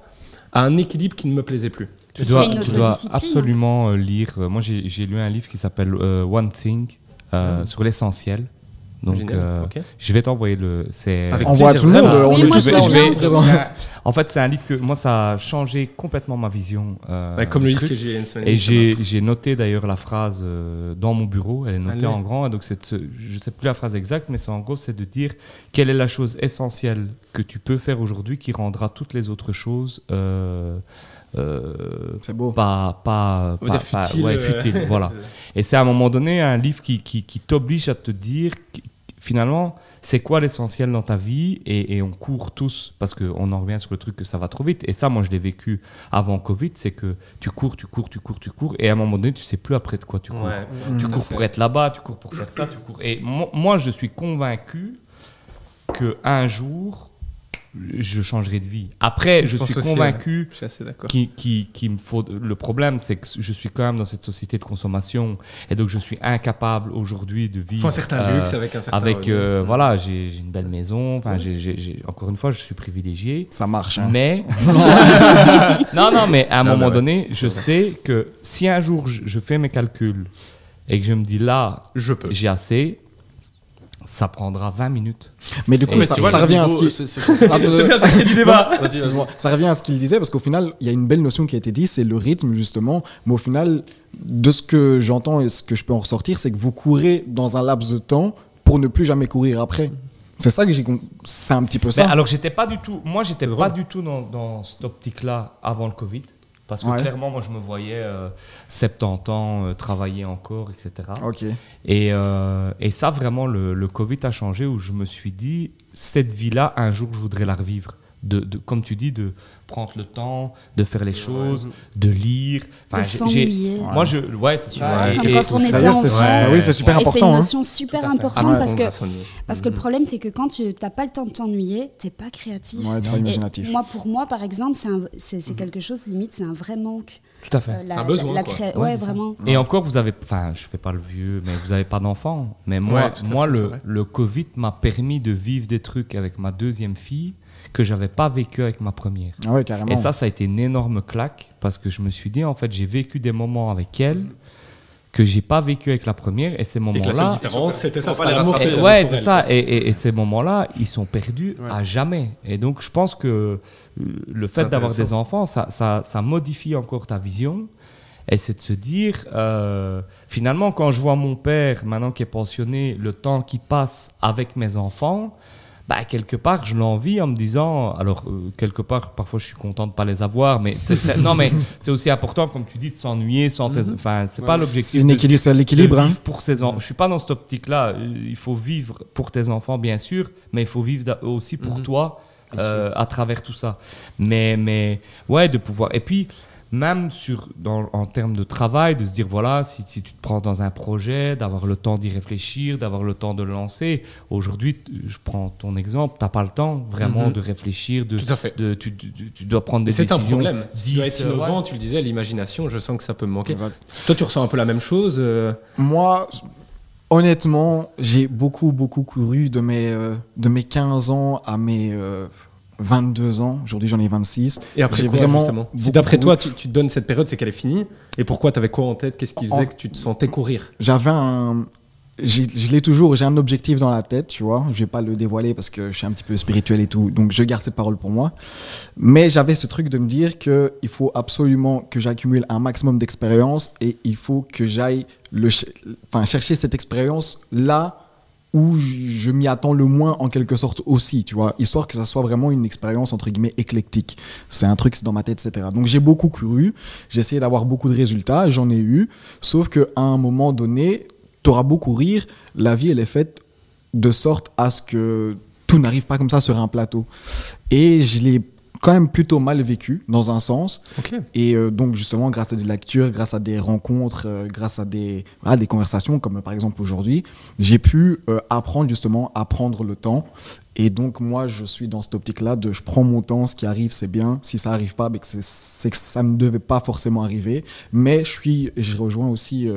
à un équilibre qui ne me plaisait plus. Tu dois, une tu dois autodiscipline, absolument euh, lire. Moi, j'ai j'ai lu un livre qui s'appelle euh, One Thing euh, Mhm. sur l'essentiel. Donc, euh, je vais t'envoyer le. C'est. À tout le monde, on Oui, moi, je on en fait, c'est un livre que moi, ça a changé complètement ma vision. euh, Ouais, comme le livre truc. que j'ai une semaine. Et j'ai noté d'ailleurs la phrase euh, dans mon bureau, elle est notée Allez. en grand, et donc de je ne sais plus la phrase exacte, mais c'est en gros c'est de dire quelle est la chose essentielle que tu peux faire aujourd'hui qui rendra toutes les autres choses beau. pas pas, On va pas- dire pas- futile, ouais, euh. futile, voilà. Et c'est à un moment donné un livre qui, qui, qui t'oblige à te dire finalement c'est quoi l'essentiel dans ta vie et, et on court tous parce qu'on en revient sur le truc que ça va trop vite. Et ça, moi, je l'ai vécu avant Covid, c'est que tu cours, tu cours, tu cours, tu cours et à un moment donné, tu sais plus après de quoi tu cours. Ouais. Tu cours pour être là-bas, tu cours pour faire ça, tu cours. Et mo- moi, je suis convaincu que un jour, je changerai de vie. Après, Je je, suis convaincu Je suis assez d'accord. qui, qui, qui me faut. Le problème, c'est que je suis quand même dans cette société de consommation et donc je suis incapable aujourd'hui de vivre. faut un certain euh, luxe avec un certain. avec euh, voilà, j'ai une belle maison. Enfin, encore une fois, je suis privilégié. Ça marche. hein. Mais non, non, mais à un Non, moment ouais. donné, je sais que si un jour je, je fais mes calculs et que je me dis là, Je peux. j'ai assez, ça prendra 20 minutes. Mais du coup, Mais ça, revient à ce niveau, qui. c'est- c'est- C'est bien ça qui est du débat. Non, excuse-moi. Ça revient à ce qu'il disait parce qu'au final, il y a une belle notion qui a été dit, c'est le rythme justement. Mais au final, de ce que j'entends et ce que je peux en ressortir, c'est que vous courez dans un laps de temps pour ne plus jamais courir après. C'est ça que j'ai. com- C'est un petit peu Mais ça. alors, j'étais pas du tout. Moi, j'étais pas drôle. du tout dans, dans cette optique-là avant le Covid. Parce que Ouais. clairement, moi, je me voyais euh, 70 ans, euh, travailler encore, etc. Et, euh, et ça, vraiment, le, le Covid a changé où je me suis dit, cette vie-là, un jour, je voudrais la revivre. De, de- comme tu dis, de prendre le temps, de faire les choses, de lire. Enfin, De j'ai-. Moi, je. Ouais, c'est sûr. Ouais, Et- c'est et- quand on était D'ailleurs, c'est enfant. oui, c'est super Et c'est une important. hein. notion super importante Ah ouais. parce que, parce que le problème, c'est que quand tu n'as pas le temps de t'ennuyer, tu n'es pas créatif. Ouais, pas Et imaginatif. moi, pour moi, par exemple, c'est c'est c'est quelque chose, limite, c'est un vrai manque. Tout à fait. Euh, la- un besoin, la quoi. cré- Ouais, Ouais, c'est ça. vraiment. Et encore, vous avez, enfin, je fais pas le vieux, mais vous avez pas d'enfant. Mais moi, Ouais, moi fait, c'est le, le Covid m'a permis de vivre des trucs avec ma deuxième fille que j'avais pas vécu avec ma première. Ah ouais, carrément. Et ça, ça a été une énorme claque parce que je me suis dit, en fait, j'ai vécu des moments avec elle que j'ai pas vécu avec la première. Et ces Et que la seule moments-là, différence, c'était ça. L'amour et- ouais, c'est ça. Et, et- et ces moments-là, ils sont perdus Ouais. à jamais. Et donc, je pense que euh, le fait d'avoir des enfants, ça, ça, ça modifie encore ta vision. Et c'est de se dire, euh, finalement, quand je vois mon père, maintenant qui est pensionné, le temps qu'il passe avec mes enfants, bah, quelque part, je l'envie en me disant, alors, euh, quelque part, parfois, je suis content de pas les avoir, mais c'est, c'est- non, mais c'est aussi important, comme tu dis, de s'ennuyer sans tes- Enfin, c'est pas l'objectif. C'est une de- équilibre, c'est de l'équilibre. hein. pour ses enfants. Je suis pas dans cette optique-là. Euh, Il faut vivre pour tes enfants, bien sûr, mais il faut vivre aussi pour toi euh, à travers tout ça. Mais, mais ouais, de pouvoir. Et puis, même sur, dans, en termes de travail, de se dire voilà, si, si tu te prends dans un projet, d'avoir le temps d'y réfléchir, d'avoir le temps de le lancer. Aujourd'hui, je prends ton exemple, tu n'as pas le temps vraiment Mhm. de réfléchir, de, Tout à fait. de, tu, tu- tu dois prendre des Et c'est un décisions. problème. Si tu dois être 10, euh, innovant, ouais. tu le disais, l'imagination, je sens que ça peut me manquer. Toi, tu ressens un peu la même chose euh, Moi, honnêtement, j'ai beaucoup, beaucoup couru de mes, euh, de mes 15 ans à mes euh, 22 ans. Aujourd'hui, j'en ai 26. Et après quoi, vraiment justement Si d'après toi, tu, tu te donnes cette période, c'est qu'elle est finie. Et pourquoi T'avais quoi en tête? Qu'est-ce qui faisait En- que tu te sentais courir? J'avais un. Je l'ai toujours, j'ai un objectif dans la tête, tu vois. Je vais pas le dévoiler parce que je suis un petit peu spirituel et tout, donc je garde cette parole pour moi. Mais j'avais ce truc de me dire que il faut absolument que j'accumule un maximum d'expérience et il faut que j'aille le, enfin, chercher cette expérience là où je m'y attends le moins en quelque sorte aussi, tu vois, histoire que ça soit vraiment une expérience entre guillemets éclectique. C'est un truc, dans ma tête, etc. Donc j'ai beaucoup couru, j'ai essayé d'avoir beaucoup de résultats, j'en ai eu, sauf qu'à un moment donné, tu auras beau courir, la vie elle est faite de sorte à ce que tout n'arrive pas comme ça sur un plateau. Et je l'ai quand même plutôt mal vécu dans un sens. Et euh, donc justement, grâce à des lectures, grâce à des rencontres, euh, grâce à des, voilà, des conversations, comme euh, par exemple aujourd'hui, j'ai pu euh, apprendre justement à prendre le temps. Et donc moi, je suis dans cette optique-là de je prends mon temps, ce qui arrive, c'est bien. Si ça arrive pas, ben, c'est- que ça ne devait pas forcément arriver. Mais je suis, je rejoins aussi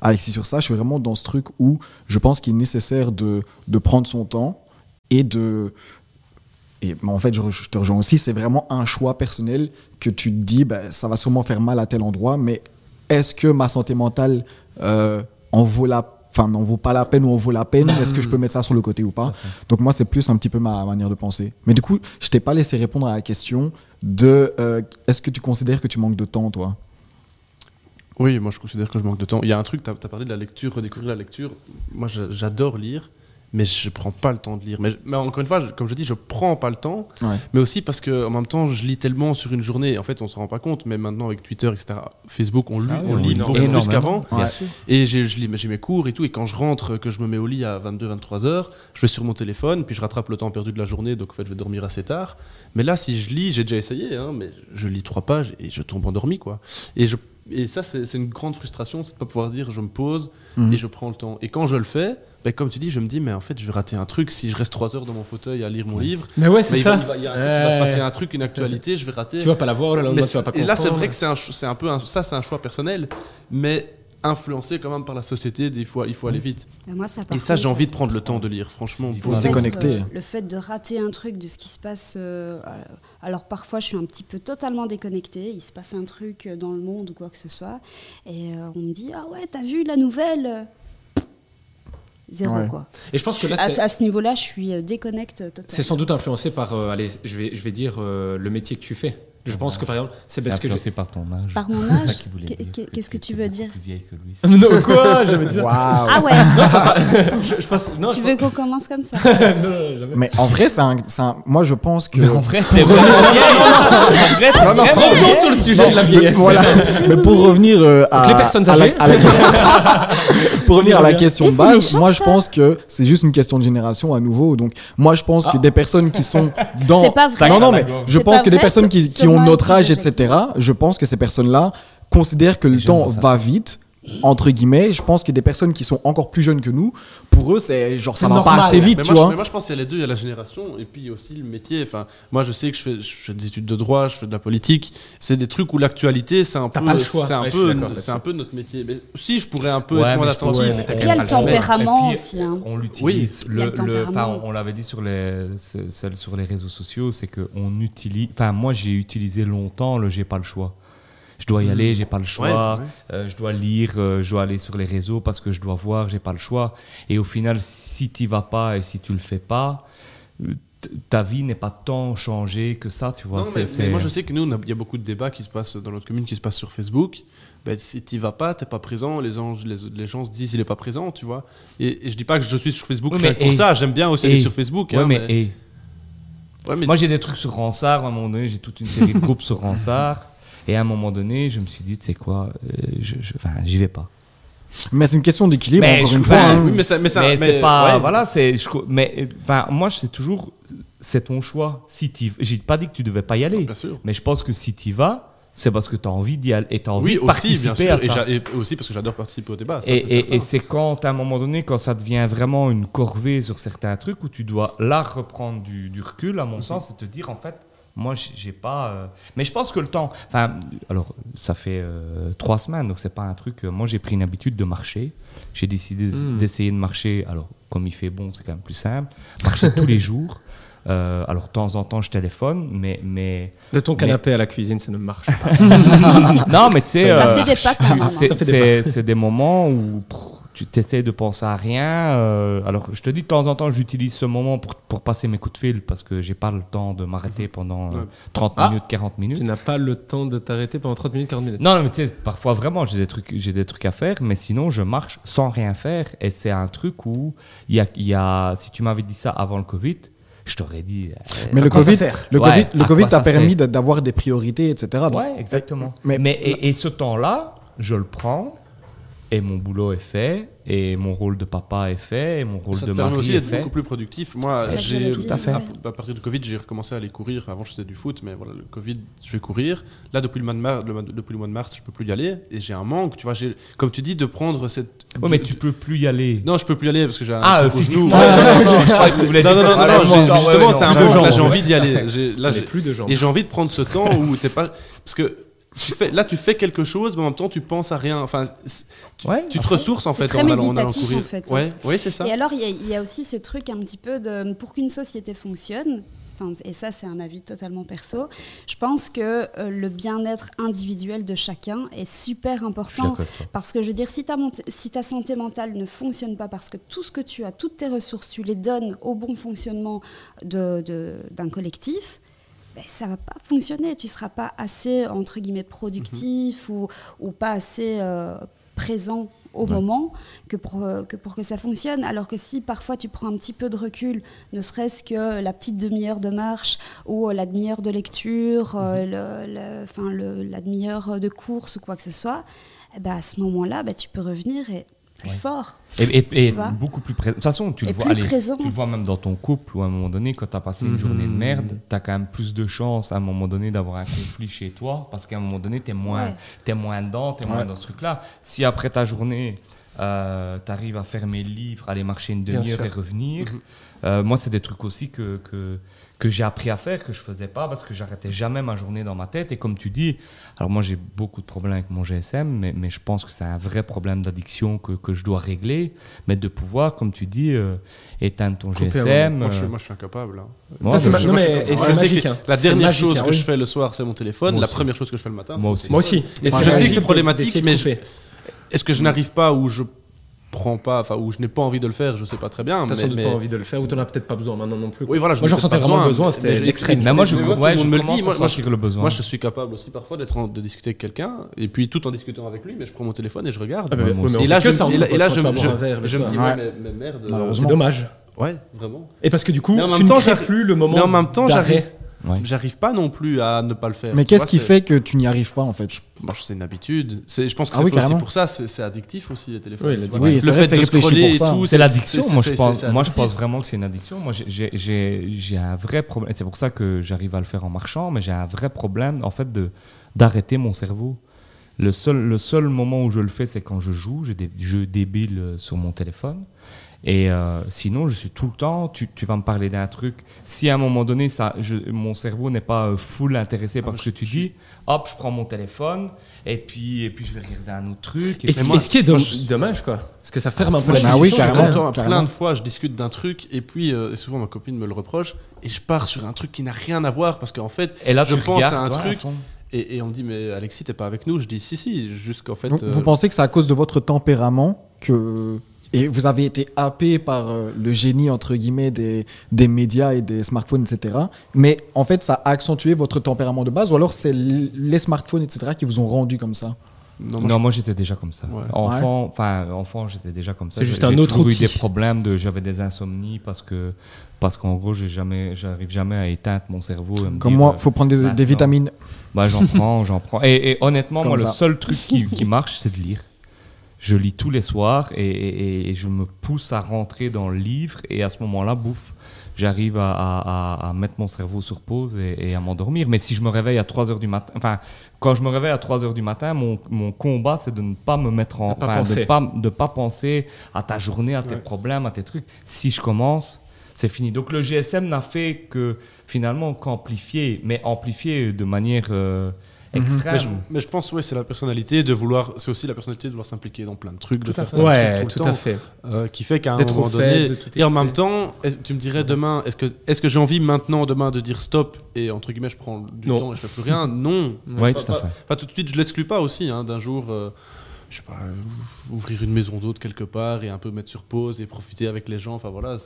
Alexis sur ça, je suis vraiment dans ce truc où je pense qu'il est nécessaire de, de prendre son temps et de et mais en fait, je, te rejoins aussi, c'est vraiment un choix personnel que tu te dis, bah, ça va sûrement faire mal à tel endroit, mais est-ce que ma santé mentale euh, en vaut la Enfin, n'en vaut pas la peine ou en vaut la peine? Est-ce que je peux mettre ça sur le côté ou pas? Donc moi, c'est plus un petit peu ma manière de penser. Mais du coup, je t'ai pas laissé répondre à la question de euh, est-ce que tu considères que tu manques de temps, toi? Oui, moi je considère que je manque de temps. Il y a un truc, tu as, parlé de la lecture, redécouvrir la lecture. Moi j'a- j'adore lire, mais je prends pas le temps de lire. Mais, je- mais encore une fois, je- comme je dis, je prends pas le temps, Ouais. mais aussi parce que en même temps, je lis tellement sur une journée. En fait, on se rend pas compte, mais maintenant avec Twitter, etc., Facebook, on, lit- Ah oui, on on lit lit beaucoup plus qu'avant. Bien Ouais. sûr. Et j'ai je lis- j'ai mes cours et tout, et quand je rentre, que je me mets au lit à 22-23 heures, je vais sur mon téléphone, puis je rattrape le temps perdu de la journée, donc en fait je vais dormir assez tard. Mais là, si je lis, j'ai déjà essayé, hein, mais je lis trois pages et je tombe endormi, quoi. Et, je, et ça, c'est c'est une grande frustration, c'est de pas pouvoir dire je me pose Mhm. et je prends le temps. Et quand je le fais, ben, comme tu dis, je me dis, mais en fait, je vais rater un truc si je reste trois heures dans mon fauteuil à lire mon livre. Mais ouais, c'est il, va, ça. il va- il y a un truc, il va se passer un truc, une actualité, je vais rater. Tu vas pas la voir, lendemain, tu vas pas et là, c'est vrai que c'est un, peu un- ça, c'est un choix personnel, mais influencé quand même par la société. Des fois, il faut aller vite. Ben, moi, ça, Et ça, j'ai envie de prendre le temps de lire. Franchement, faut le se déconnecter. euh, le fait de rater un truc de ce qui se passe. euh, alors parfois, je suis un petit peu totalement déconnectée. Il se passe un truc dans le monde ou quoi que ce soit. Et euh, on me dit Ah ouais, t'as vu la nouvelle? Zéro Ouais. quoi. Et je pense que là, à, ce niveau-là, je suis euh, déconnecte totalement. c'est sans doute influencé par, euh, allez, je vais, je vais dire, euh, le métier que tu fais. Je pense que par exemple, c'est parce que je... influencé par ton âge. Par mon âge Qu'est-ce que tu veux dire plus vieille que lui. non, quoi Je veux dire. Waouh Ah ouais Je, je pense. Non, Tu je veux qu'on commence comme ça non. Mais en vrai, c'est un, c'est un- moi je pense que. Mais en vrai, t'es vraiment vieille. En vrai, t'es Non, non, Revenons sur le sujet de la vieillesse. voilà. Mais pour revenir euh, à, les personnes âgées. Pour revenir à la question de base, méchant, moi je pense que c'est juste une question de génération à nouveau. Donc moi je pense que Ah. des personnes qui sont dans C'est pas vrai. non non mais je pense que des personnes qui, ont notre âge etc. Je pense que ces personnes-là considèrent que le temps va vite entre guillemets. Je pense que des personnes qui sont encore plus jeunes que nous, pour eux c'est genre ça va pas normal. assez vite, mais, tu moi, je, vois. mais moi, je pense qu'il y a les deux. Il y a la génération et puis aussi le métier. Enfin, moi, je sais que je fais, je fais des études de droit, je fais de la politique. C'est des trucs où l'actualité, c'est un peu, pas le choix. c'est un Ouais, je peu, c'est un peu notre métier. Mais si je pourrais un peu Ouais, être moins je attentif. il y a le pas tempérament aussi. hein. On l'utilise. Le, le on l'avait dit sur les, celle sur les réseaux sociaux, c'est qu'on utilise. Enfin, moi, j'ai utilisé longtemps le j'ai pas le choix. Je dois y aller, j'ai pas le choix. Ouais, ouais. euh, je dois lire, euh, je dois aller sur les réseaux parce que je dois voir, j'ai pas le choix. Et au final, si tu vas pas et si tu le fais pas, euh, ta vie n'est pas tant changée que ça, tu vois. Non, mais, moi, je sais que nous, il y a beaucoup de débats qui se passent dans notre commune, qui se passent sur Facebook. Ben, si tu vas pas, t'es pas présent, les gens, les, les gens se disent il est pas présent, tu vois. Et, et je dis pas que je suis sur Facebook Oui, mais pour et- ça, j'aime bien aussi et- aller sur Facebook. Ouais, hein, mais, mais- et- ouais, mais- Moi, j'ai des trucs sur Ransard. À un moment donné, j'ai toute une série de groupes sur Ransard. Et à un moment donné, je me suis dit, tu sais quoi, euh, je, je- enfin, j'y vais pas. Mais c'est une question d'équilibre Mais encore je- une fois. hein. oui, mais ça- mais ça- mais mais- c'est pas ouais. voilà c'est je mais enfin moi c'est toujours c'est ton choix si tu j'ai pas dit que tu devais pas y aller Bien sûr. mais je pense que si tu vas c'est parce que tu as envie d'y aller et tu as envie Oui, de aussi, participer bien sûr. à Et, ça j'a- et aussi parce que j'adore participer au débat. ça, et, c'est et- certain. et c'est quand à un moment donné quand ça devient vraiment une corvée sur certains trucs où tu dois là reprendre du, du recul à mon sens et te dire en fait moi j'ai- pas euh, mais je pense que le temps enfin alors ça fait euh, trois semaines donc c'est pas un truc euh, moi j'ai pris une habitude de marcher j'ai décidé Hmm. d'essayer de marcher alors comme il fait bon c'est quand même plus simple marcher tous les jours Euh, alors de temps en temps je téléphone mais mais De ton Mais- canapé à la cuisine, ça ne marche pas. non mais tu sais Ça euh, fait des pas quand même. hein. c'est- Ça fait des c'est c'est des moments où pff, tu t'essayes de penser à rien. euh, alors, je te dis, de temps en temps, j'utilise ce moment pour, pour passer mes coups de fil parce que j'ai pas le temps de m'arrêter pendant euh, Ouais. 30 Ah. minutes, 40 minutes. tu n'as pas le temps de t'arrêter pendant 30 minutes, 40 minutes. Non, non, mais tu sais, parfois vraiment, j'ai des trucs, j'ai des trucs à faire, mais sinon, je marche sans rien faire. Et c'est un truc où il y a, il y a, si tu m'avais dit ça avant le Covid, je t'aurais dit. euh, Mais À le quoi ça Covid, sert le Ouais, Covid, le Covid t'a permis d'avoir des priorités, etc. Donc, Ouais, exactement. Mais- Mais, et, et ce temps-là, je le prends et mon boulot est fait, et mon rôle de papa est fait, et mon rôle ça de mari aussi est d'être fait. beaucoup plus productif. Moi, j'ai dire, à, ouais. à partir du Covid, j'ai recommencé à aller courir. Avant, je faisais du foot, mais voilà, le Covid, je vais courir. Là, depuis le mois de mars, le depuis le mois de mars, je peux plus y aller, et j'ai un manque. Tu vois, j'ai, comme tu dis, de prendre cette. Ouais, mais de- tu peux plus y aller. Non, je peux plus y aller parce que j'ai un Ah, euh, truc genou. physiquement. Ouais, non, non, Non, non, non, non, Ah, j'ai- ouais, justement, c'est un non, peu. Là, j'ai envie d'y aller. Là, J'ai plus de jambes. Et j'ai envie de prendre ce temps où t'es pas. Parce que tu fais, là, tu fais quelque chose, mais en même temps, tu penses à rien. Enfin, tu, Ouais, tu te ressources en fait très en allant, en allant méditatif, courir. en fait, hein. Ouais, oui, c'est ça. Et alors, il y, a- il y a aussi ce truc un petit peu de. Pour qu'une société fonctionne, enfin, et ça, c'est un avis totalement perso, je pense que euh, le bien-être individuel de chacun est super important. Parce que je veux dire, si ta, si ta santé mentale ne fonctionne pas, parce que tout ce que tu as, toutes tes ressources, tu les donnes au bon fonctionnement de- de- d'un collectif, ben, ça va pas fonctionner. Tu seras pas assez, entre guillemets, productif ou, ou pas assez euh, présent au Ouais. moment que pour, euh, que pour que ça fonctionne. Alors que si parfois tu prends un petit peu de recul, ne serait-ce que la petite demi-heure de marche ou euh, la demi-heure de lecture, euh, le- le- enfin, le- la demi-heure de course ou quoi que ce soit, eh ben, à ce moment-là, ben, tu peux revenir et plus Ouais. fort. Et, beaucoup plus présent. De toute façon, tu le vois, allez, tu le vois même dans ton couple, où à un moment donné, quand tu as passé une journée de Mhm. merde, tu as quand même plus de chances à un moment donné d'avoir un conflit chez toi, parce qu'à un moment donné, tu es moins, Ouais. moins dedans, tu es moins dans ce truc-là. Si après ta journée, tu arrives à fermer le livre, aller marcher une demi-heure et revenir, Mhm. euh, moi, c'est des trucs aussi que, que, que j'ai appris à faire, que je faisais pas, parce que j'arrêtais jamais ma journée dans ma tête. Et comme tu dis, alors moi, j'ai beaucoup de problèmes avec mon GSM, mais, mais je pense que c'est un vrai problème d'addiction que, que je dois régler, mais de pouvoir, comme tu dis, euh, éteindre ton GSM. Moi, je, suis- euh, moi, je suis incapable. hein. moi, Ça, je- non, je je magique, hein. La dernière magique, chose hein, que oui. je fais le soir, c'est mon téléphone. Moi La aussi. première chose que je fais le matin, Moi c'est mon aussi. Moi aussi. Et c'est je sais que c'est problématique, mais. Est-ce que je n'arrive pas ou je prends pas, enfin, ou je n'ai pas envie de le faire, je sais pas très bien. T'as mais- sans doute mais- pas envie de le faire ou t'en as peut-être pas besoin maintenant non plus. Oui, voilà, je Moi, j'en peut-être sentais pas vraiment le besoin, besoin, c'était l'extrême. Mais moi, je, me le à moi- moi, sentir le besoin. Moi, je suis capable aussi parfois d'être en- de discuter avec quelqu'un, et puis tout en discutant avec lui, mais je prends mon téléphone et je regarde. Ah, mais, Ouais, mais et là, je, et là, tu me- dis, Ouais. mais, merde. euh. C'est dommage. Ouais, vraiment. Et parce que du coup, tu ne crées plus le moment Mais en même temps, d'arrêt. J'arrive, Ouais. j'arrive pas non plus à ne pas le faire. Mais qu'est-ce qui fait que tu n'y arrives pas en fait? C'est une habitude. C'est- Je pense que Ah c'est oui, fait aussi pour ça. C'est c'est addictif aussi les téléphones. Oui, vrai, c'est réfléchi scroller pour ça. et tout, C'est l'addiction, moi, je pense, c'est moi je addictif. pense vraiment que c'est une addiction. Moi j'ai- j'ai- j'ai j'ai un vrai problème, c'est pour ça que j'arrive à le faire en marchant, mais j'ai un vrai problème en fait de d'arrêter mon cerveau. Le seul, le seul moment où je le fais, c'est quand je joue, j'ai des jeux débiles euh, sur mon téléphone. Et euh, sinon, je suis tout le temps, tu, tu vas me parler d'un truc. Si à un moment donné, ça, je- mon cerveau n'est pas euh, full intéressé par Ah, ce que tu dis, hop, je prends mon téléphone et puis, et puis je vais regarder un autre truc. Et, ce- moi- et ce qui est je- dommage, quoi? Parce que ça ferme un peu la Bah suis oui, carrément. Plein de fois, je discute d'un truc et puis euh, et souvent ma copine me le reproche et je pars sur un truc qui n'a rien à voir parce qu'en fait, Et là, je pense regardes, à un truc À et, et on me dit mais Alexis t'es pas avec nous? Je dis si si, juste qu'en fait. vous, euh, vous pensez que c'est à cause de votre tempérament que et vous avez été happé par euh, le génie entre guillemets des, des médias et des smartphones etc. Mais en fait ça a accentué votre tempérament de base ou alors c'est les smartphones etc. qui vous ont rendu comme ça? non, moi, Non, moi j'étais déjà comme ça. Ouais. Enfant, enfin enfant, j'étais déjà comme ça. C'est juste un autre outil. eu des problèmes de, j'avais des insomnies parce que parce qu'en gros, j'ai jamais, j'arrive jamais à éteindre mon cerveau. et me Comme dire, moi euh, faut prendre des, des maintenant. vitamines. bah j'en prends, j'en prends. Et, et honnêtement, Comme moi ça. le seul truc qui, qui marche, c'est de lire. Je lis tous les soirs et, et- et je me pousse à rentrer dans le livre et à ce moment-là, bouffe, j'arrive à, à- à- à mettre mon cerveau sur pause et, et à m'endormir. Mais si je me réveille à 3 heures du matin, enfin, quand je me réveille à 3 heures du matin, mon, mon combat, c'est de ne pas me mettre en. De pas de pas, de pas penser à ta journée, à tes Ouais. problèmes, à tes trucs. Si je commence, c'est fini. Donc le GSM n'a fait que finalement qu'amplifier, mais amplifier de manière euh, extrême. Mais je, mais je pense ouais c'est la personnalité de vouloir, c'est aussi la personnalité de vouloir s'impliquer dans plein de trucs, de Tout à faire fait. plein de Ouais, trucs tout tout le à temps, fait. euh, qui fait qu'à un moment donné, de et en même temps, tu me dirais demain, est-ce que est-ce que j'ai envie maintenant demain de dire stop et entre guillemets je prends du Non. temps et je fais plus rien? Non. Oui, Enfin, tout à pas- fait. Enfin, tout de suite, je l'exclus pas aussi hein, d'un jour. euh, je sais pas, ouvrir une maison d'hôte quelque part et un peu mettre sur pause et profiter avec les gens. Enfin voilà,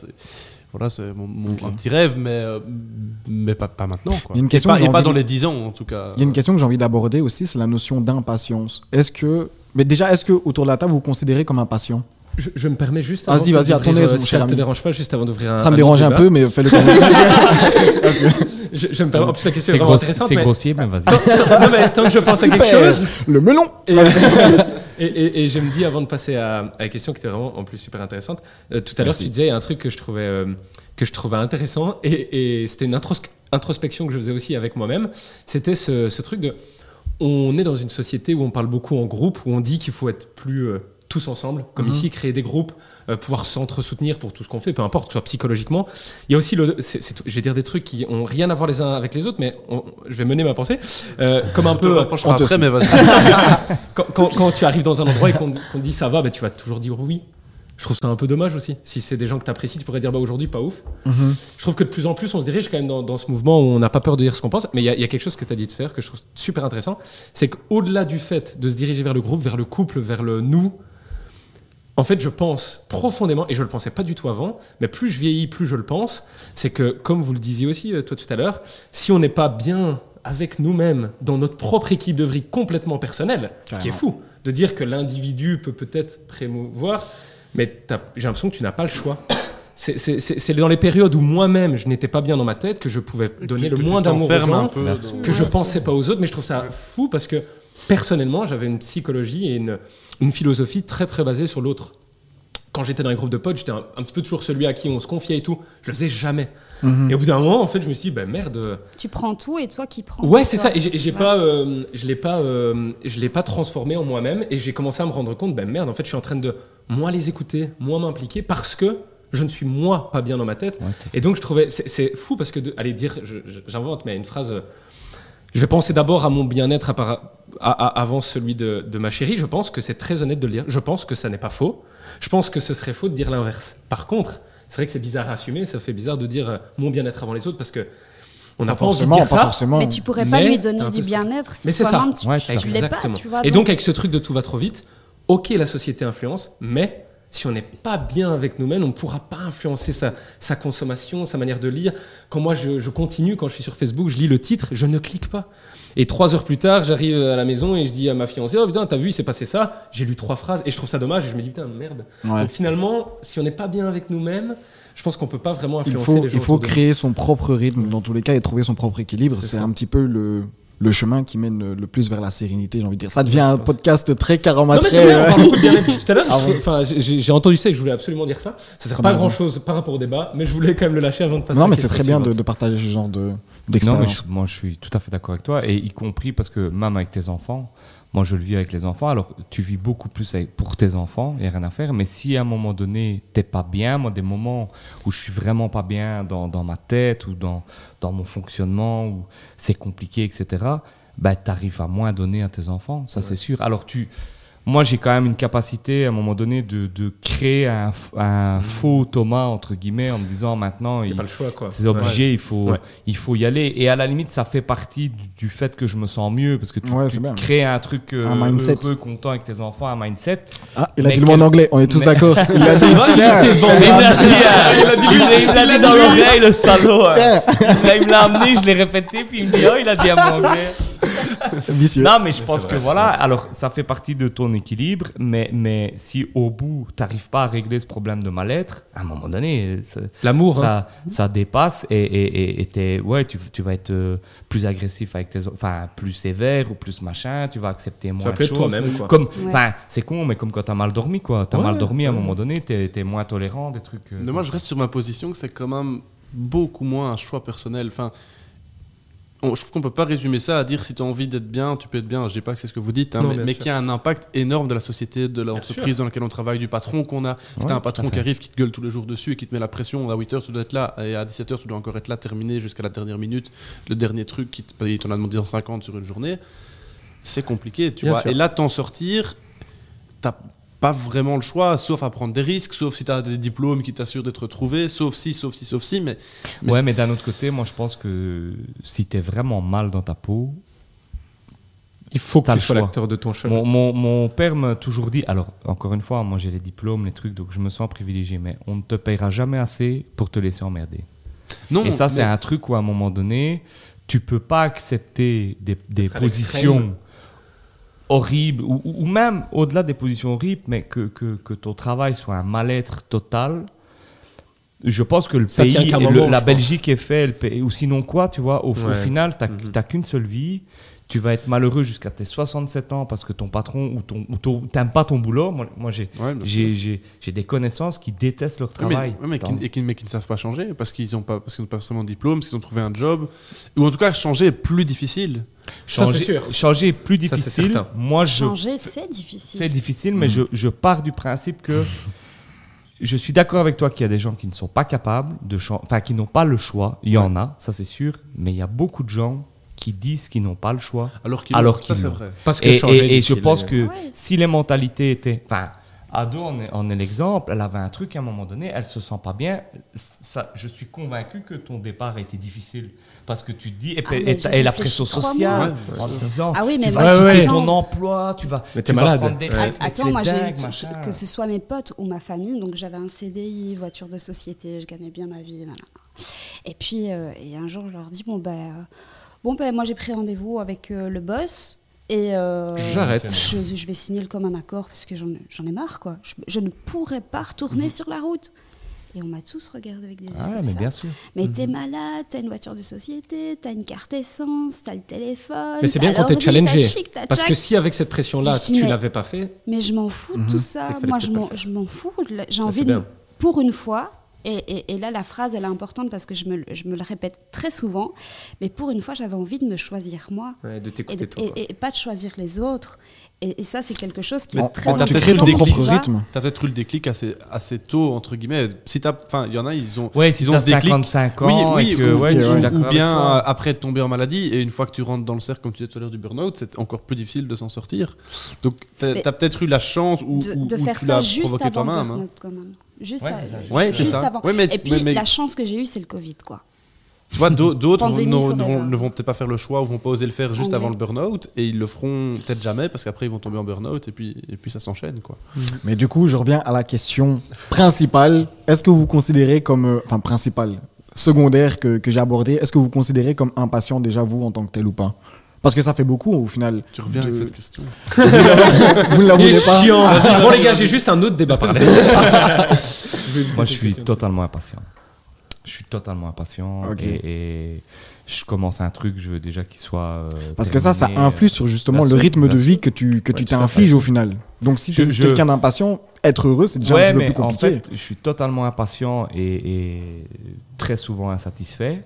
voilà, c'est mon, mon- un petit rêve, mais euh, mais pas, pas maintenant. Quoi. Il y a une Et pas, que j'ai et pas envie- dans les 10 ans en tout cas. Il y a une question que j'ai envie d'aborder aussi c'est la notion d'impatience. Est-ce que mais déjà est-ce que autour de la table vous vous considérez comme impatient? Je, je me permets juste. Vas-y, vas-y, euh, mon si cher ça te ami. dérange pas, juste avant d'ouvrir un. Ça me un dérange un peu mais fais-le quand même. Je, je me permets. En plus, la question est vraiment intéressante. c'est mais- grossier, mais vas-y. non, mais tant que je pense à quelque chose. Le melon. Et, Et, et- et je me dis, avant de passer à, à la question qui était vraiment en plus super intéressante, euh, tout à l'heure tu disais il y a un truc que je trouvais, euh, que je trouvais intéressant et, et c'était une intros- introspection que je faisais aussi avec moi-même. C'était ce, ce truc de. On est dans une société où on parle beaucoup en groupe, où on dit qu'il faut être plus euh, tous ensemble, comme Mhm. ici, créer des groupes, euh, pouvoir s'entre-soutenir pour tout ce qu'on fait, peu importe, que ce soit psychologiquement. Il y a aussi, le, c'est- c'est- je vais dire des trucs qui ont rien à voir les uns avec les autres, mais on- je vais mener ma pensée, euh, comme un peu. on te après, mais vas-y. quand, quand- quand tu arrives dans un endroit et qu'on qu'on te dit ça va, bah, tu vas toujours dire oui. Je trouve ça un peu dommage aussi. Si c'est des gens que tu apprécies, tu pourrais dire bah, aujourd'hui pas ouf. Mhm. Je trouve que de plus en plus, on se dirige quand même dans, dans ce mouvement où on n'a pas peur de dire ce qu'on pense. Mais il y, y a quelque chose que tu as dit tout à l'heure que je trouve super intéressant. C'est qu'au-delà du fait de se diriger vers le groupe, vers le couple, vers le nous, en fait, je pense profondément, et je ne le pensais pas du tout avant, mais plus je vieillis, plus je le pense, c'est que, comme vous le disiez aussi, euh, toi tout à l'heure, si on n'est pas bien avec nous-mêmes, dans notre propre équipe de vie complètement personnelle, ce qui est fou, de dire que l'individu peut peut-être prémouvoir, mais j'ai l'impression que tu n'as pas le choix. C'est- dans les périodes où moi-même je n'étais pas bien dans ma tête que je pouvais donner Que- le que moins d'amour aux gens que je pensais pas aux autres, mais je trouve ça fou parce que personnellement, j'avais une psychologie et une, une philosophie très très basée sur l'autre. Quand j'étais dans les groupes de potes, j'étais un, un petit peu toujours celui à qui on se confiait et tout. Je le faisais jamais. Mhm. Et au bout d'un moment, en fait, je me suis dit, bah merde. Tu prends tout et toi qui prends. Ouais, c'est ça. Et j'ai- et j'ai Ouais. pas, euh, je l'ai pas, euh, je l'ai pas transformé en moi-même. Et j'ai commencé à me rendre compte, ben merde, en fait, je suis en train de moins les écouter, moins m'impliquer parce que je ne suis moi pas bien dans ma tête. Ouais, Et donc je trouvais, c'est c'est fou parce que, de, allez dire, je- je- j'invente, mais une phrase. euh, Je vais penser d'abord à mon bien-être avant celui de, de ma chérie. Je pense que c'est très honnête de le dire. Je pense que ça n'est pas faux. Je pense que ce serait faux de dire l'inverse. Par contre, c'est vrai que c'est bizarre à assumer. Ça fait bizarre de dire euh, mon bien-être avant les autres parce que on n'a Pas envie de forcément, dire ça. forcément. Mais tu pourrais pas Mais lui donner du bien-être si Mais c'est ça. toi-même tu, Ouais, tu fait. l'es pas, tu vois. et donc avec ce truc de tout va trop vite, ok la société influence, mais si on n'est pas bien avec nous-mêmes, on ne pourra pas influencer sa, sa consommation, sa manière de lire. Quand moi je, je continue, quand je suis sur Facebook, je lis le titre, je ne clique pas. Et trois heures plus tard, j'arrive à la maison et je dis à ma fiancée, oh putain, t'as vu, il s'est passé ça? J'ai lu trois phrases et je trouve ça dommage et je me dis, putain, merde. Ouais. Donc finalement, si on n'est pas bien avec nous-mêmes, je pense qu'on peut pas vraiment Il influencer faut, les gens. il faut de créer son propre rythme dans tous les cas et trouver son propre équilibre. C'est C'est un petit peu le, le chemin qui mène le plus vers la sérénité, j'ai envie de dire. Ça devient un podcast très Non, mais caramatré. c'est vrai, on parle beaucoup de bien-être depuis tout à l'heure. Ah Enfin, j'ai entendu ça et je voulais absolument dire ça. Ça sert pas à grand chose par rapport au débat, mais je voulais quand même le lâcher avant de passer. Non, mais c'est très bien de, partager ce genre de- Non, mais d'expérience. je- moi je suis tout à fait d'accord avec toi, et y compris parce que même avec tes enfants, moi je le vis avec les enfants, alors tu vis beaucoup plus avec- pour tes enfants, il n'y a rien à faire, mais si à un moment donné t'es pas bien, moi des moments où je suis vraiment pas bien dans, dans ma tête ou dans, dans mon fonctionnement, où c'est compliqué, etc., bah, tu arrives à moins donner à tes enfants, ça c'est sûr. Alors tu... Moi, j'ai quand même une capacité à un moment donné de, de créer un, un faux Thomas, entre guillemets, en me disant maintenant, Il n'y il, a pas le choix, quoi. c'est obligé, il, faut, Ouais. il faut y aller. Et à la limite, ça fait partie du, du fait que je me sens mieux, parce que tu, Ouais, crées un truc euh, Un mindset. heureux, content avec tes enfants, un mindset. Ah, il a Mais dit le mot en anglais, on est tous Mais- d'accord. Il a dit, Il l'a dit, il me l'a dit dans l'oreille, le salaud. hein. tiens, Là, il me l'a amené, je l'ai répété, puis il me dit, oh, il a dit à mon anglais. vicieux. Non, mais je Mais pense que voilà, alors ça fait partie de ton équilibre, mais, mais si au bout, tu n'arrives pas à régler ce problème de mal-être, à un moment donné, ça, L'amour, hein. ça, ça dépasse et, et, et- et t'es- ouais, tu, tu vas être euh, plus agressif avec tes enfin plus sévère ou plus machin, tu vas accepter tu moins de choses. toi-même, quoi. Comme, Ouais. enfin, c'est con, mais comme quand t'as mal dormi, quoi. T'as Ouais, mal dormi à un moment donné, t'es es moins tolérant, des trucs. euh, Mais moi, je reste sur ma position que c'est quand même beaucoup moins un choix personnel. Enfin, on- je trouve qu'on peut pas résumer ça à dire si tu as envie d'être bien, tu peux être bien. Je dis pas que c'est ce que vous dites, hein, Non, mais, mais y a un impact énorme de la société, de l'entreprise dans laquelle on travaille, du patron qu'on a. Si Ouais, t'as un patron qui arrive, qui te gueule tous les jours dessus et qui te met la pression, à 8h tu dois être là, et à 17h tu dois encore être là, terminé jusqu'à la dernière minute, le dernier truc qui te- il t'en a demandé en 50 sur une journée, c'est compliqué, tu Bien vois. sûr. Et là, t'en sortir, t'as pas vraiment le choix, sauf à prendre des risques, sauf si tu as des diplômes qui t'assurent d'être trouvé, sauf si, sauf si, sauf si, mais Mais Ouais, mais d'un autre côté, moi je pense que si t'es vraiment mal dans ta peau, Il faut que tu sois l'acteur de ton chemin. Mon, mon, mon père m'a toujours dit, alors encore une fois, moi j'ai les diplômes, les trucs, donc je me sens privilégié, mais on ne te payera jamais assez pour te laisser emmerder. non. Et ça, c'est un truc où à un moment donné, tu peux pas accepter des, des positions. Horribles, ou, ou même au-delà des positions horribles, mais que, que, que ton travail soit un mal-être total. Je pense que le Ça pays, le- moment, la. Belgique est fait, le pays- ou sinon quoi, tu vois, au, final, tu Mhm. n'as qu'une seule vie. Tu vas être malheureux jusqu'à tes 67 ans parce que ton patron ou ton ou ton- t'aimes pas ton boulot. Moi, moi, j'ai Ouais, bien j'ai j'ai- j'ai des connaissances qui détestent leur mais- travail. ouais, mais, qui, et qui, mais qui ne savent pas changer parce qu'ils n'ont pas, parce qu'ils n'ont pas forcément de diplôme, parce qu'ils ont trouvé un job. Ou en tout cas, changer est plus difficile. Ça, c'est changer, sûr. changer est plus Ça, c'est difficile. certain. Moi, je Changer, c'est difficile. C'est difficile, mais je, je pars du principe que je suis d'accord avec toi qu'il y a des gens qui ne sont pas capables de changer, enfin qui n'ont pas le choix. Il y en a, ça c'est sûr, mais il y a beaucoup de gens qui disent qu'ils n'ont pas le choix. Alors qu'ils Alors ça l'ont. vrai. Parce que Et, changer et- est et je pense que Ouais. si les mentalités étaient, enfin, Ado en est, en est l'exemple. Elle avait un truc à un moment donné, elle se sent pas bien. Ça, je suis convaincu que ton départ a été difficile parce que tu te dis et, Ah, et, et la pression sociale mois. en Ouais, disant Ah oui, mais tu moi, vas quitter tout ton emploi, tu vas, Mais tu t'es vas malade. prendre des Ouais. risques, Attends, moi, j'ai dingue, tout- machin. que ce soit mes potes ou ma famille, donc j'avais un CDI, voiture de société, je gagnais bien ma vie. voilà. Et puis, euh, et un jour, je leur dis bon ben, euh, bon ben, moi j'ai pris rendez-vous avec euh, le boss. Et euh, J'arrête. Je, je vais signer le commun accord parce que j'en ai marre quoi. Je, je ne pourrais pas retourner sur la route. Et on m'a tous regardé avec des yeux Ah comme mais ça. bien sûr. Mais t'es malade, t'as une voiture de société, t'as une carte essence, t'as le téléphone. Mais c'est bien quand t'es challengé. chic, Parce que si avec cette pression-là, tu l'avais pas fait, Mais je m'en fous de tout Mhm. Ça. Moi, je m'en, fous. J'ai envie de, pour une fois, et, et- et là, la phrase, elle est importante parce que je me, le- je me le répète très souvent, mais pour une fois, j'avais envie de me choisir moi Ouais, de et, t'écouter toi. et- pas de choisir les autres. Et, et ça, c'est quelque chose qui Mais est très En- t'as tu peut-être ton propre rythme. T'as peut-être eu le déclic assez, assez tôt, entre guillemets. Si t'as, enfin, il y en a, ils ont, Ouais, si ils ont ce déclic. 55 ans oui, oui, que, ou, ouais, ouais. bien euh, après de tomber en maladie et une fois que tu rentres dans le cercle, comme tu disais tout à l'heure du burn-out, c'est encore plus difficile de s'en sortir. Donc t'as as peut-être eu la chance ou, de, ou- de ou faire tu ça juste avant le toi-même. hein. burn-out, quand même. Juste, Ouais, à- juste- Ouais, c'est juste ça. avant. Ouais, mais, Et puis, mais- mais- la chance que j'ai eue, c'est le Covid, quoi. tu vois, d'au- d'autres ne, vont, peut-être pas faire le choix ou vont pas oser le faire juste Ah avant le burn-out et ils le feront peut-être jamais parce qu'après ils vont tomber en burn-out et puis, et puis ça s'enchaîne. quoi. Mais du coup, je reviens à la question principale. Est-ce que vous considérez comme. euh, Enfin, principale, secondaire que, que j'ai abordée, est-ce que vous considérez comme impatient déjà vous en tant que tel ou pas? Parce que ça fait beaucoup au final. Tu reviens de- avec cette question. vous ne la voulez pas chiant. Bon les gars, j'ai juste un autre débat à parler. Moi, je suis totalement impatient. Je suis totalement impatient et, et je commence un truc, je veux déjà qu'il soit. euh, Parce que ça, ça influe sur justement bien le rythme de vie que tu, que Ouais, tu t'infliges au final. Donc si tu es je- quelqu'un d'impatient, être heureux, c'est déjà un petit peu plus en compliqué. fait, je suis totalement impatient et, et très souvent insatisfait.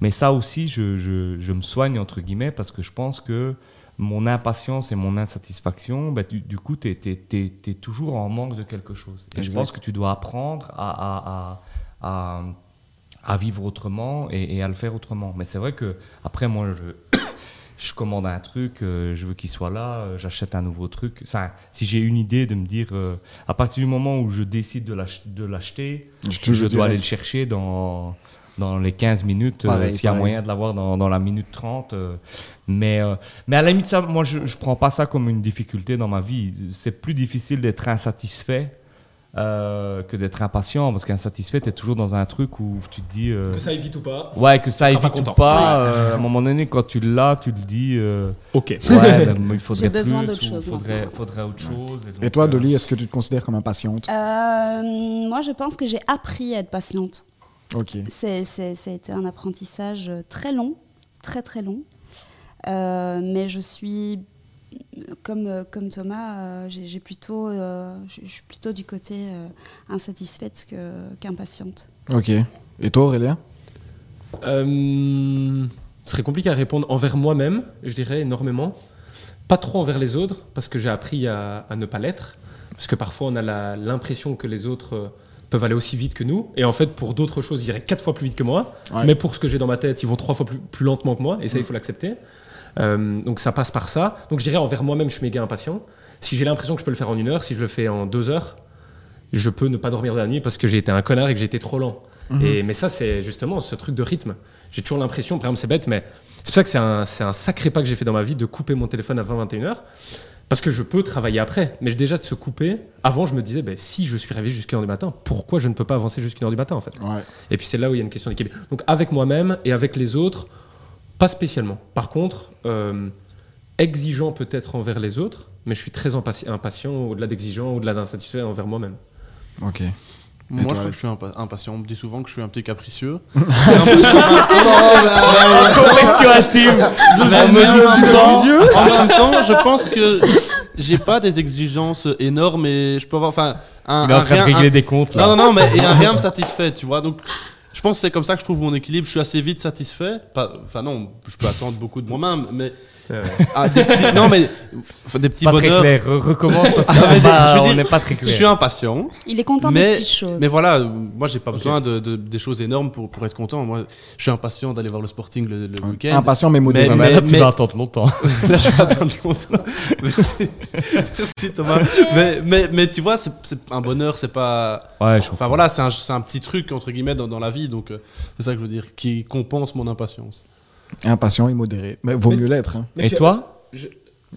Mais ça aussi, je, je- je me soigne, entre guillemets, parce que je pense que mon impatience et mon insatisfaction, bah, du, du coup, tu es, toujours en manque de quelque chose. Et je pense que tu dois apprendre à, à- à- à- à vivre autrement et, et à le faire autrement. Mais c'est vrai que après, moi, je, je commande un truc, euh, je veux qu'il soit là, euh, j'achète un nouveau truc. Enfin, si j'ai une idée de me dire, euh, à partir du moment où je décide de l'ach- de l'acheter, Je dois aller le chercher dans, dans les 15 minutes, euh, s'il y a moyen de l'avoir dans, dans la minute 30. euh, mais, euh, mais à la limite, ça, moi, je ne prends pas ça comme une difficulté dans ma vie. C'est plus difficile d'être insatisfait. euh, que d'être impatient parce qu'insatisfait tu es toujours dans un truc où tu te dis euh, Que ça évite ou pas ouais que ça pas évite ou pas euh, à un moment donné quand tu l'as tu le dis euh, Ok. Ouais, ben, il faudrait J'ai besoin plus, chose Faudrait, faudrait autre chose. donc, Et toi, Dolly, est-ce que tu te considères comme impatiente? Euh, moi, je pense que j'ai appris à être patiente. Ok. C'est, c'est- ça a été un apprentissage très long, très très long. Euh, mais je suis, comme, euh, comme Thomas, euh, j'ai, plutôt, euh, je, suis plutôt du côté euh, insatisfaite qu'impatiente. Ok. Et toi, Aurélien? Euh, ce serait compliqué à répondre envers moi-même, je dirais énormément. Pas trop envers les autres, parce que j'ai appris à, à ne pas l'être. Parce que parfois, on a l'impression que les autres euh, peuvent aller aussi vite que nous. Et en fait, pour d'autres choses, ils iraient quatre fois plus vite que moi. Ouais. Mais pour ce que j'ai dans ma tête, ils vont trois fois plus, plus lentement que moi. Et ça, Mm. il faut l'accepter. Euh, donc ça passe par ça. Donc je dirais envers moi-même, je suis méga impatient. Si j'ai l'impression que je peux le faire en une heure, si je le fais en deux heures, je peux ne pas dormir de la nuit parce que j'ai été un connard et que j'ai été trop lent. Et, mais ça, c'est justement ce truc de rythme. J'ai toujours l'impression, par exemple, c'est bête, mais c'est pour ça que c'est un, c'est un sacré pas que j'ai fait dans ma vie de couper mon téléphone à 20-21 heures. Parce que je peux travailler après. Mais déjà de se couper, avant, je me disais, ben, si je suis réveillé jusqu'à 1h du matin, pourquoi je ne peux pas avancer jusqu'à 1h du matin, en fait? Ouais. et puis c'est là où il y a une question d'équilibre. Donc avec moi-même et avec les autres, pas spécialement. Par contre, euh, exigeant peut-être envers les autres, mais je suis très impati- impatient, au-delà d'exigeant, au-delà d'insatisfait envers moi-même. Ok. Moi, je crois que je suis impa- impatient. On me dit souvent que je suis un petit capricieux. En, même temps, en même temps, je pense que j'ai pas des exigences énormes et je peux avoir. Enfin, un, Il est en train de régler des comptes là. Non, non, non, mais et un rien me satisfait, tu vois. Donc, je pense que c'est comme ça que je trouve mon équilibre. Je suis assez vite satisfait. Enfin, non, je peux attendre beaucoup de moi-même, mais. Ah, des petits- non, mais des petits Pas très bonheurs. clair. Re- Recommence parce que Ah, mais c'est pas- je veux on dire, n'est pas très Je suis clair. impatient. Il est content Mais- des petites choses. Mais voilà, moi j'ai pas besoin de, de- des choses énormes pour, pour être content. Moi, je suis impatient d'aller voir le Sporting le, le week-end. Impatient mais modéré. Mais- Mais là, tu mais- vas attendre longtemps. Là, je vais attendre longtemps. Merci. Merci Thomas. Mais, mais, mais tu vois, c'est c'est un bonheur, c'est pas. Ouais, je Enfin voilà, c'est un, c'est un petit truc entre guillemets dans, dans la vie, donc euh, c'est ça que je veux dire, qui compense mon impatience. Impatient et modéré. Mais vaut Mais- mieux l'être. hein. Et toi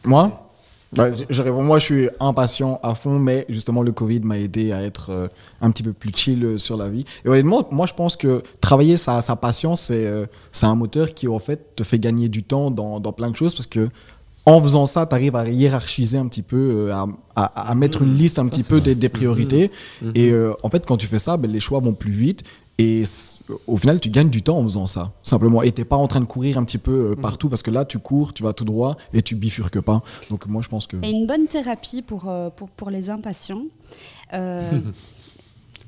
Moi Bah, je- je réponds, moi, je suis impatient à fond, mais justement, le Covid m'a aidé à être euh, un petit peu plus chill euh, sur la vie. Et honnêtement, moi, je pense que travailler sa, sa patience, c'est euh, c'est un moteur qui, en fait, te fait gagner du temps dans, dans plein de choses parce que en faisant ça, tu arrives à hiérarchiser un petit peu, à, à- à mettre une liste un petit peu des, des priorités. Et euh, en fait, quand tu fais ça, ben, les choix vont plus vite. Et au final, tu gagnes du temps en faisant ça, simplement. Et t'es pas en train de courir un petit peu euh, partout, parce que là, tu cours, tu vas tout droit et tu bifurques pas. Donc moi, je pense que... Et une bonne thérapie pour, euh, pour, pour les impatients. Euh,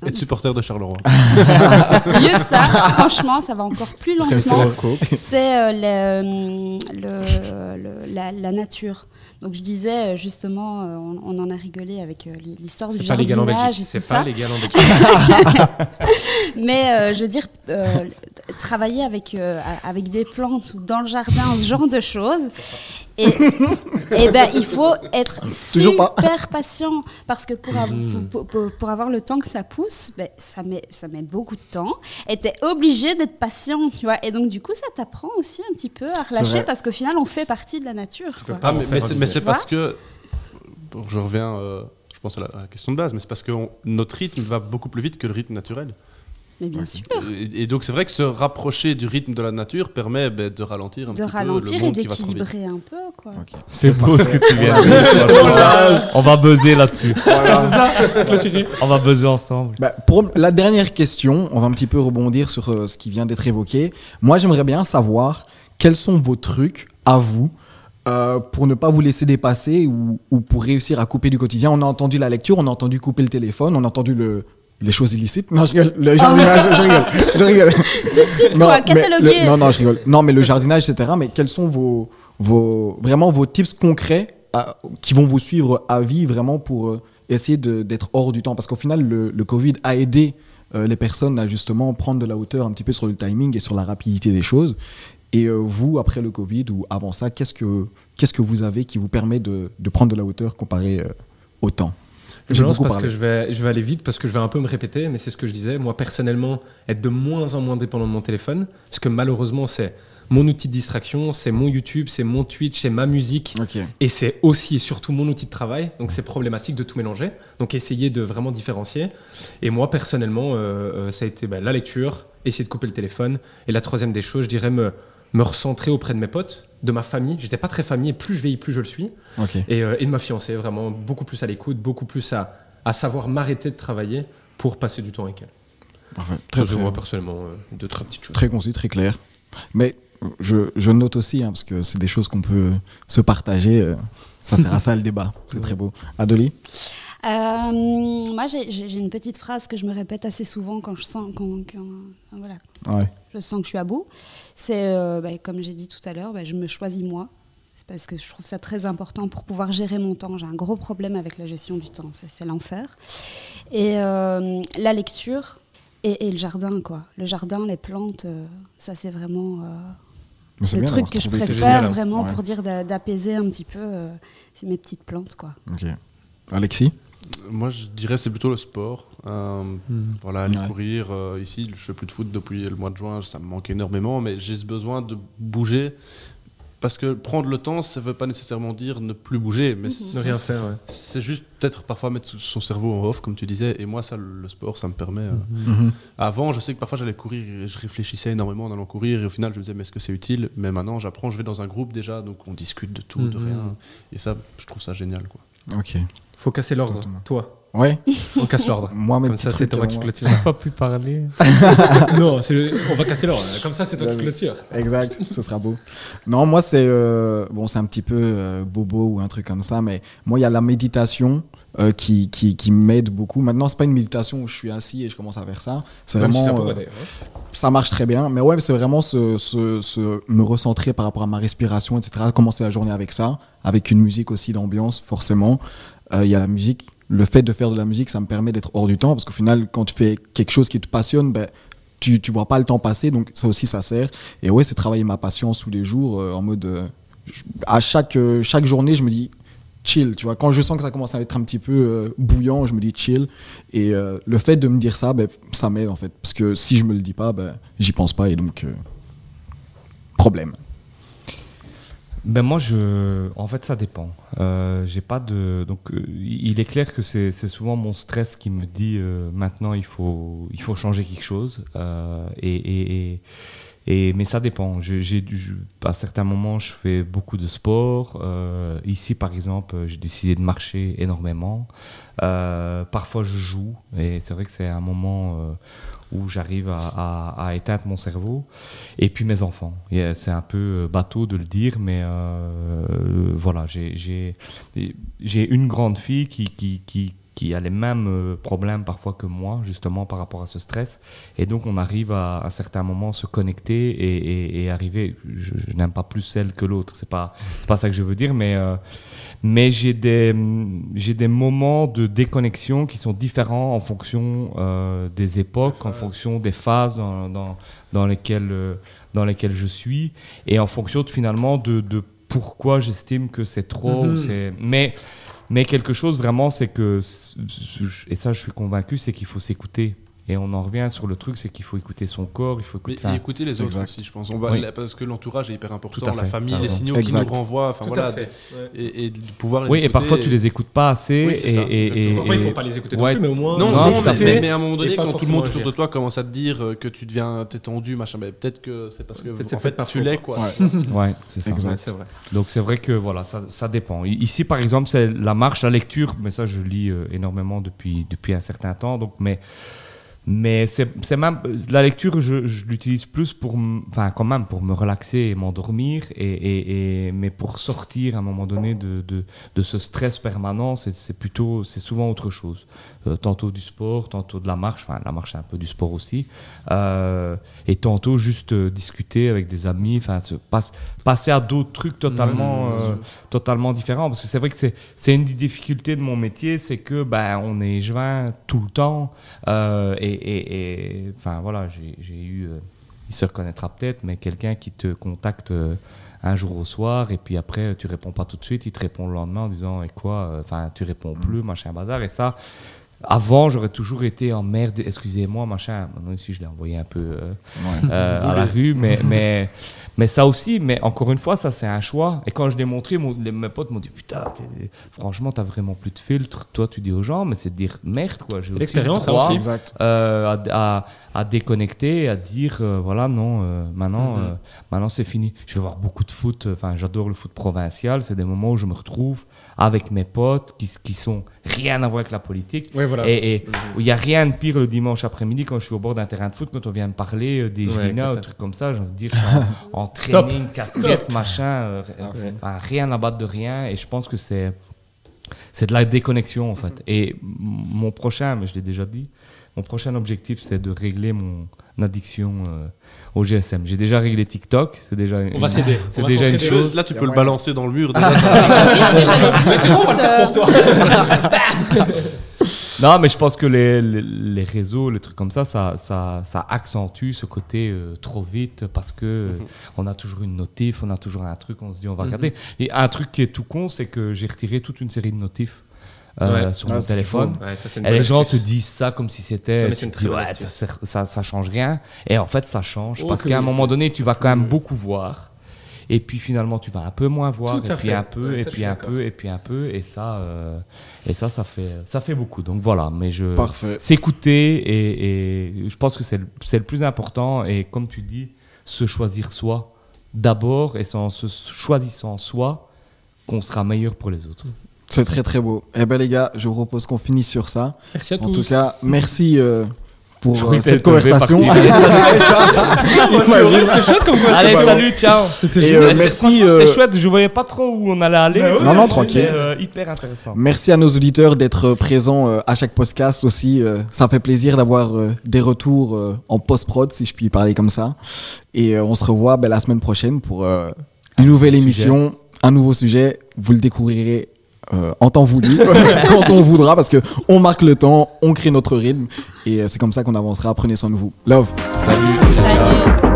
Être supporter de Charleroi. Mieux ça, franchement, ça va encore plus lentement. C'est euh, le- le- le- la, la nature. Donc je disais euh, justement, euh, on, on en a rigolé avec euh, l'histoire du jardinage et tout C'est pas légal en Belgique. Mais euh, je veux dire, euh, travailler avec, euh, avec des plantes ou dans le jardin, ce genre de choses. Et, et ben, il faut être super patient parce que pour, av- pour, pour- pour avoir le temps que ça pousse, ben, ça, met, ça met beaucoup de temps. Et tu es obligé d'être patient, tu vois. Et donc, du coup, ça t'apprend aussi un petit peu à relâcher parce qu'au final, on fait partie de la nature. peux quoi. pas Ah, mais c'est parce que. bon, je reviens, euh, je pense à la, à la question de base, mais c'est parce que on- notre rythme va beaucoup plus vite que le rythme naturel. Mais bien sûr. Et, et donc c'est vrai que se rapprocher du rythme de la nature permet ben, de ralentir un De petit peu ralentir le et monde qui va trop vite. d'équilibrer un peu, quoi. C'est beau ce que tu viens de dire. On va buzzer là-dessus. Voilà. On va buzzer ensemble. Bah, pour la dernière question, on va un petit peu rebondir sur euh, ce qui vient d'être évoqué. Moi, j'aimerais bien savoir quels sont vos trucs à vous euh, pour ne pas vous laisser dépasser ou, ou pour réussir à couper du quotidien. On a entendu la lecture, on a entendu couper le téléphone, on a entendu le, les choses illicites. Non, je rigole. Le jardinage, je rigole. Je rigole. Tout de suite, Non, quoi, cataloguer. le- non, non, je rigole. Non, mais le jardinage, etc. Mais quels sont vos, vos, vraiment vos tips concrets à- qui vont vous suivre à vie vraiment pour euh, essayer d'être hors du temps? Parce qu'au final, le, le Covid a aidé euh, les personnes à justement prendre de la hauteur un petit peu sur le timing et sur la rapidité des choses. Et euh, vous, après le Covid ou avant ça, qu'est-ce que, qu'est-ce que vous avez qui vous permet de, de prendre de la hauteur comparé euh, au temps? Je J'ai lance parce parlé. que je vais, je vais aller vite, parce que je vais un peu me répéter, mais c'est ce que je disais. Moi, personnellement, être de moins en moins dépendant de mon téléphone, parce que malheureusement, c'est mon outil de distraction, c'est mon YouTube, c'est mon Twitch, c'est ma musique, et c'est aussi et surtout mon outil de travail. Donc, c'est problématique de tout mélanger. Donc, essayer de vraiment différencier. Et moi, personnellement, euh, euh, ça a été bah, la lecture, essayer de couper le téléphone. Et la troisième des choses, je dirais me, me recentrer auprès de mes potes, de ma famille. J'étais pas très famille, et plus je vieillis, plus je le suis et, euh, et de ma fiancée, vraiment beaucoup plus à l'écoute, beaucoup plus à, à savoir m'arrêter de travailler pour passer du temps avec elle. Parfait. Très, Très, moi personnellement, euh, deux très petites choses. Très concis, très clair. Mais je, je note aussi, hein, parce que c'est des choses qu'on peut se partager. euh, ça sert à ça le débat. C'est très beau. Adoli Euh, moi, j'ai- une petite phrase que je me répète assez souvent quand je sens, quand, quand- voilà, Ouais. Je sens que je suis à bout. C'est, euh, bah, comme j'ai dit tout à l'heure, bah, je me choisis moi. C'est parce que je trouve ça très important pour pouvoir gérer mon temps. J'ai un gros problème avec la gestion du temps. Ça, C'est l'enfer. Et euh, la lecture et, et le jardin, quoi. Le jardin, les plantes, euh, ça, c'est vraiment euh, le bien truc que je préfère génial, vraiment Ouais. pour dire d'a- d'apaiser un petit peu. c'est mes petites plantes, quoi. Ok. Alexis? Moi, je dirais c'est plutôt le sport. Euh, Voilà, aller Ouais. courir. euh, ici, je fais plus de foot depuis le mois de juin, ça me manque énormément, mais j'ai ce besoin de bouger. Parce que prendre le temps, ça ne veut pas nécessairement dire ne plus bouger, mais Ne rien faire, ouais. c'est juste peut-être parfois mettre son cerveau en off, comme tu disais. Et moi, ça, le sport, ça me permet. euh, Mhm. Avant, je sais que parfois j'allais courir et je réfléchissais énormément en allant courir. Et au final, je me disais, mais est-ce que c'est utile? Mais maintenant, j'apprends, je vais dans un groupe déjà, donc on discute de tout, de Mhm. rien. Et ça, je trouve ça génial. Quoi. Ok. Faut casser l'ordre. Toi, Ouais, On casse l'ordre. moi, Comme ça, c'est Thomas qui euh, clôture. pas pu parler. non, c'est le- on va casser l'ordre. Comme ça, c'est toi qui clôture. Exact, ce sera beau. Non, moi, c'est euh, bon, c'est un petit peu euh, bobo ou un truc comme ça, mais moi, il y a la méditation euh, qui, qui, qui m'aide beaucoup. Maintenant, c'est pas une méditation où je suis assis et je commence à faire ça. C'est Même si vraiment. ça euh, ça marche très bien. Mais ouais, c'est vraiment se, se- se- me recentrer par rapport à ma respiration, etc. Commencer la journée avec ça, avec une musique aussi d'ambiance, forcément. Euh, Il y a la musique. Le fait de faire de la musique, ça me permet d'être hors du temps, parce qu'au final, quand tu fais quelque chose qui te passionne, ben, tu, tu vois pas le temps passer, donc ça aussi, ça sert. Et ouais, c'est travailler ma patience tous les jours, euh, en mode... euh, à chaque, euh, chaque journée, je me dis chill, tu vois. Quand je sens que ça commence à être un petit peu bouillant, je me dis chill. Et le fait de me dire ça, ben, ça m'aide en fait. Parce que si je me le dis pas, ben, j'y pense pas et donc problème. Ben moi, je, en fait, ça dépend. Euh, j'ai pas de, donc, euh, il est clair que c'est c'est souvent mon stress qui me dit euh, maintenant il faut, il faut changer quelque chose. Euh, et, et, et, mais ça dépend. J'ai, à certains moments, je fais beaucoup de sport. Euh, ici, par exemple, j'ai décidé de marcher énormément. Euh, parfois, je joue, et c'est vrai que c'est un moment où j'arrive à, éteindre mon cerveau. Et puis mes enfants. Euh, C'est un peu euh, bateau de le dire, mais euh, voilà, j'ai- une grande fille qui, a les mêmes problèmes parfois que moi, justement par rapport à ce stress. Et donc on arrive à, à certains moments se connecter et, arriver. Je, n'aime pas plus celle que l'autre, c'est pas, pas ça que je veux dire, mais. Mais j'ai des, j'ai des moments de déconnexion qui sont différents en fonction euh, des époques, en fonction des phases dans, dans, dans, lesquelles, euh, dans lesquelles je suis, et en fonction de, finalement de, de pourquoi j'estime que c'est trop. ou Mhm. c'est- Mais, mais quelque chose vraiment, c'est que, et ça je suis convaincu, c'est qu'il faut s'écouter. Et on en revient sur le truc, c'est qu'il faut écouter son corps, il faut Mais écouter. et enfin, écouter les autres Exact. aussi, je pense. On va, Oui. là, parce que l'entourage est hyper important, la fait, famille, les signaux Exact. qui nous renvoient. Enfin, voilà. Et, et de pouvoir les oui, et parfois tu les écoutes pas assez. Oui, et, et- et- Parfois, il ne et- faut pas les écouter Ouais. non plus, mais au moins. Non, Non, non, mais, mais à un moment Et donné, quand tout le monde autour de toi commence à te dire euh, que tu deviens, t'es tendu, machin, ben, peut-être que c'est parce que en fait tu l'es quoi. Ouais, c'est ça. C'est vrai. Donc c'est vrai que voilà, ça, ça dépend. Ici, par exemple, c'est la marche, la lecture, mais ça, je lis euh, énormément depuis, depuis un certain temps. Donc, mais mais c'est même la lecture, je, l'utilise plus pour, enfin quand même pour me relaxer et m'endormir, et, et, et- mais pour sortir à un moment donné de, de, de ce stress permanent, c'est plutôt, c'est souvent autre chose. Euh, tantôt du sport, tantôt de la marche, enfin la marche c'est un peu du sport aussi, euh, et tantôt juste euh, discuter avec des amis, enfin se passe- passer à d'autres trucs totalement, Mmh, euh, totalement différents. Parce que c'est vrai que c'est une des difficultés de mon métier, c'est que ben on est joint tout le temps, et, enfin voilà, j'ai eu, il se reconnaîtra peut-être, mais quelqu'un qui te contacte. un jour au soir et puis après tu réponds pas tout de suite. Il te répond le lendemain en disant et quoi enfin tu réponds plus machin bazar. Et ça avant, j'aurais toujours été en merde, excusez-moi, machin. Maintenant, ici, je l'ai envoyé un peu euh, euh, à la rue, mais, mais, mais ça aussi, mais encore une fois, ça, c'est un choix. Et quand je l'ai montré, mon- les- mes potes m'ont dit Putain, franchement, t'as vraiment plus de filtre. Toi, tu dis aux gens, mais c'est de dire merde, quoi. J'ai aussi l'expérience, ça le droit, aussi. Exact. euh, à, à- à déconnecter, à dire euh, voilà, non, euh, maintenant, Mhm. euh, maintenant c'est fini. Je vais voir beaucoup de foot, euh, enfin, j'adore le foot provincial. C'est des moments où je me retrouve avec mes potes qui, qui sont rien à voir avec la politique. Ouais, voilà. Et où il n'y a rien de pire le dimanche après-midi quand je suis au bord d'un terrain de foot, quand on vient me parler euh, des Ouais, Gina ou trucs comme ça, j'ai envie de dire, je suis en, en training, casquette, machin, euh, enfin, rien à battre de rien. Et je pense que c'est c'est de la déconnexion en fait. Et mon prochain, mais je l'ai déjà dit, mon prochain objectif c'est de régler mon addiction euh, au GSM. J'ai déjà réglé TikTok, c'est déjà On va s'aider. C'est On va déjà une chose. Là, tu peux le moyen. balancer dans le mur. déjà. Mais tu vois, on va le faire pour toi. Non, mais je pense que les, les, les réseaux, les trucs comme ça, ça, ça, ça accentue ce côté euh, trop vite parce que euh, on a toujours une notif, on a toujours un truc, on se dit on va regarder. Et un truc qui est tout con, c'est que j'ai retiré toute une série de notifs euh, Ouais. sur Ah, mon c'est téléphone. Ouais, ça, c'est une Et les gens te disent ça comme si c'était. Ouais, ça, ça, ça change rien. Et en fait, ça change Oh, parce qu'à un moment donné, tu vas quand même beaucoup voir. Et puis finalement, tu vas un peu moins voir, Tout et puis fait. un peu, Ouais, et puis un peu, et puis un peu, et ça, euh, et ça, ça fait, ça fait beaucoup. Donc voilà, mais je Parfait. s'écouter et, et je pense que c'est le, c'est le plus important. Et comme tu dis, se choisir soi d'abord, et c'est en se choisissant soi qu'on sera meilleur pour les autres. C'est très très beau. Eh ben les gars, je vous propose qu'on finisse sur ça. Merci à En tous. tout cas, merci euh, pour euh, cette conversation. C'était chouette comme quoi. Allez, salut, ciao. Et euh, merci, C'était chouette, je voyais pas trop où on allait aller. Non, non, tranquille. C'était euh, hyper intéressant. merci à nos auditeurs d'être présents euh, à chaque podcast aussi. euh, ça fait plaisir d'avoir euh, des retours euh, en post-prod, si je puis parler comme ça. Et euh, on se revoit ben, la semaine prochaine pour euh, une nouvelle émission, un nouveau sujet. Vous le découvrirez euh, en temps voulu, quand on voudra, parce que on marque le temps, on crée notre rythme. Et euh, c'est comme ça qu'on avancera. Prenez soin de vous. Love. Salut. Salut.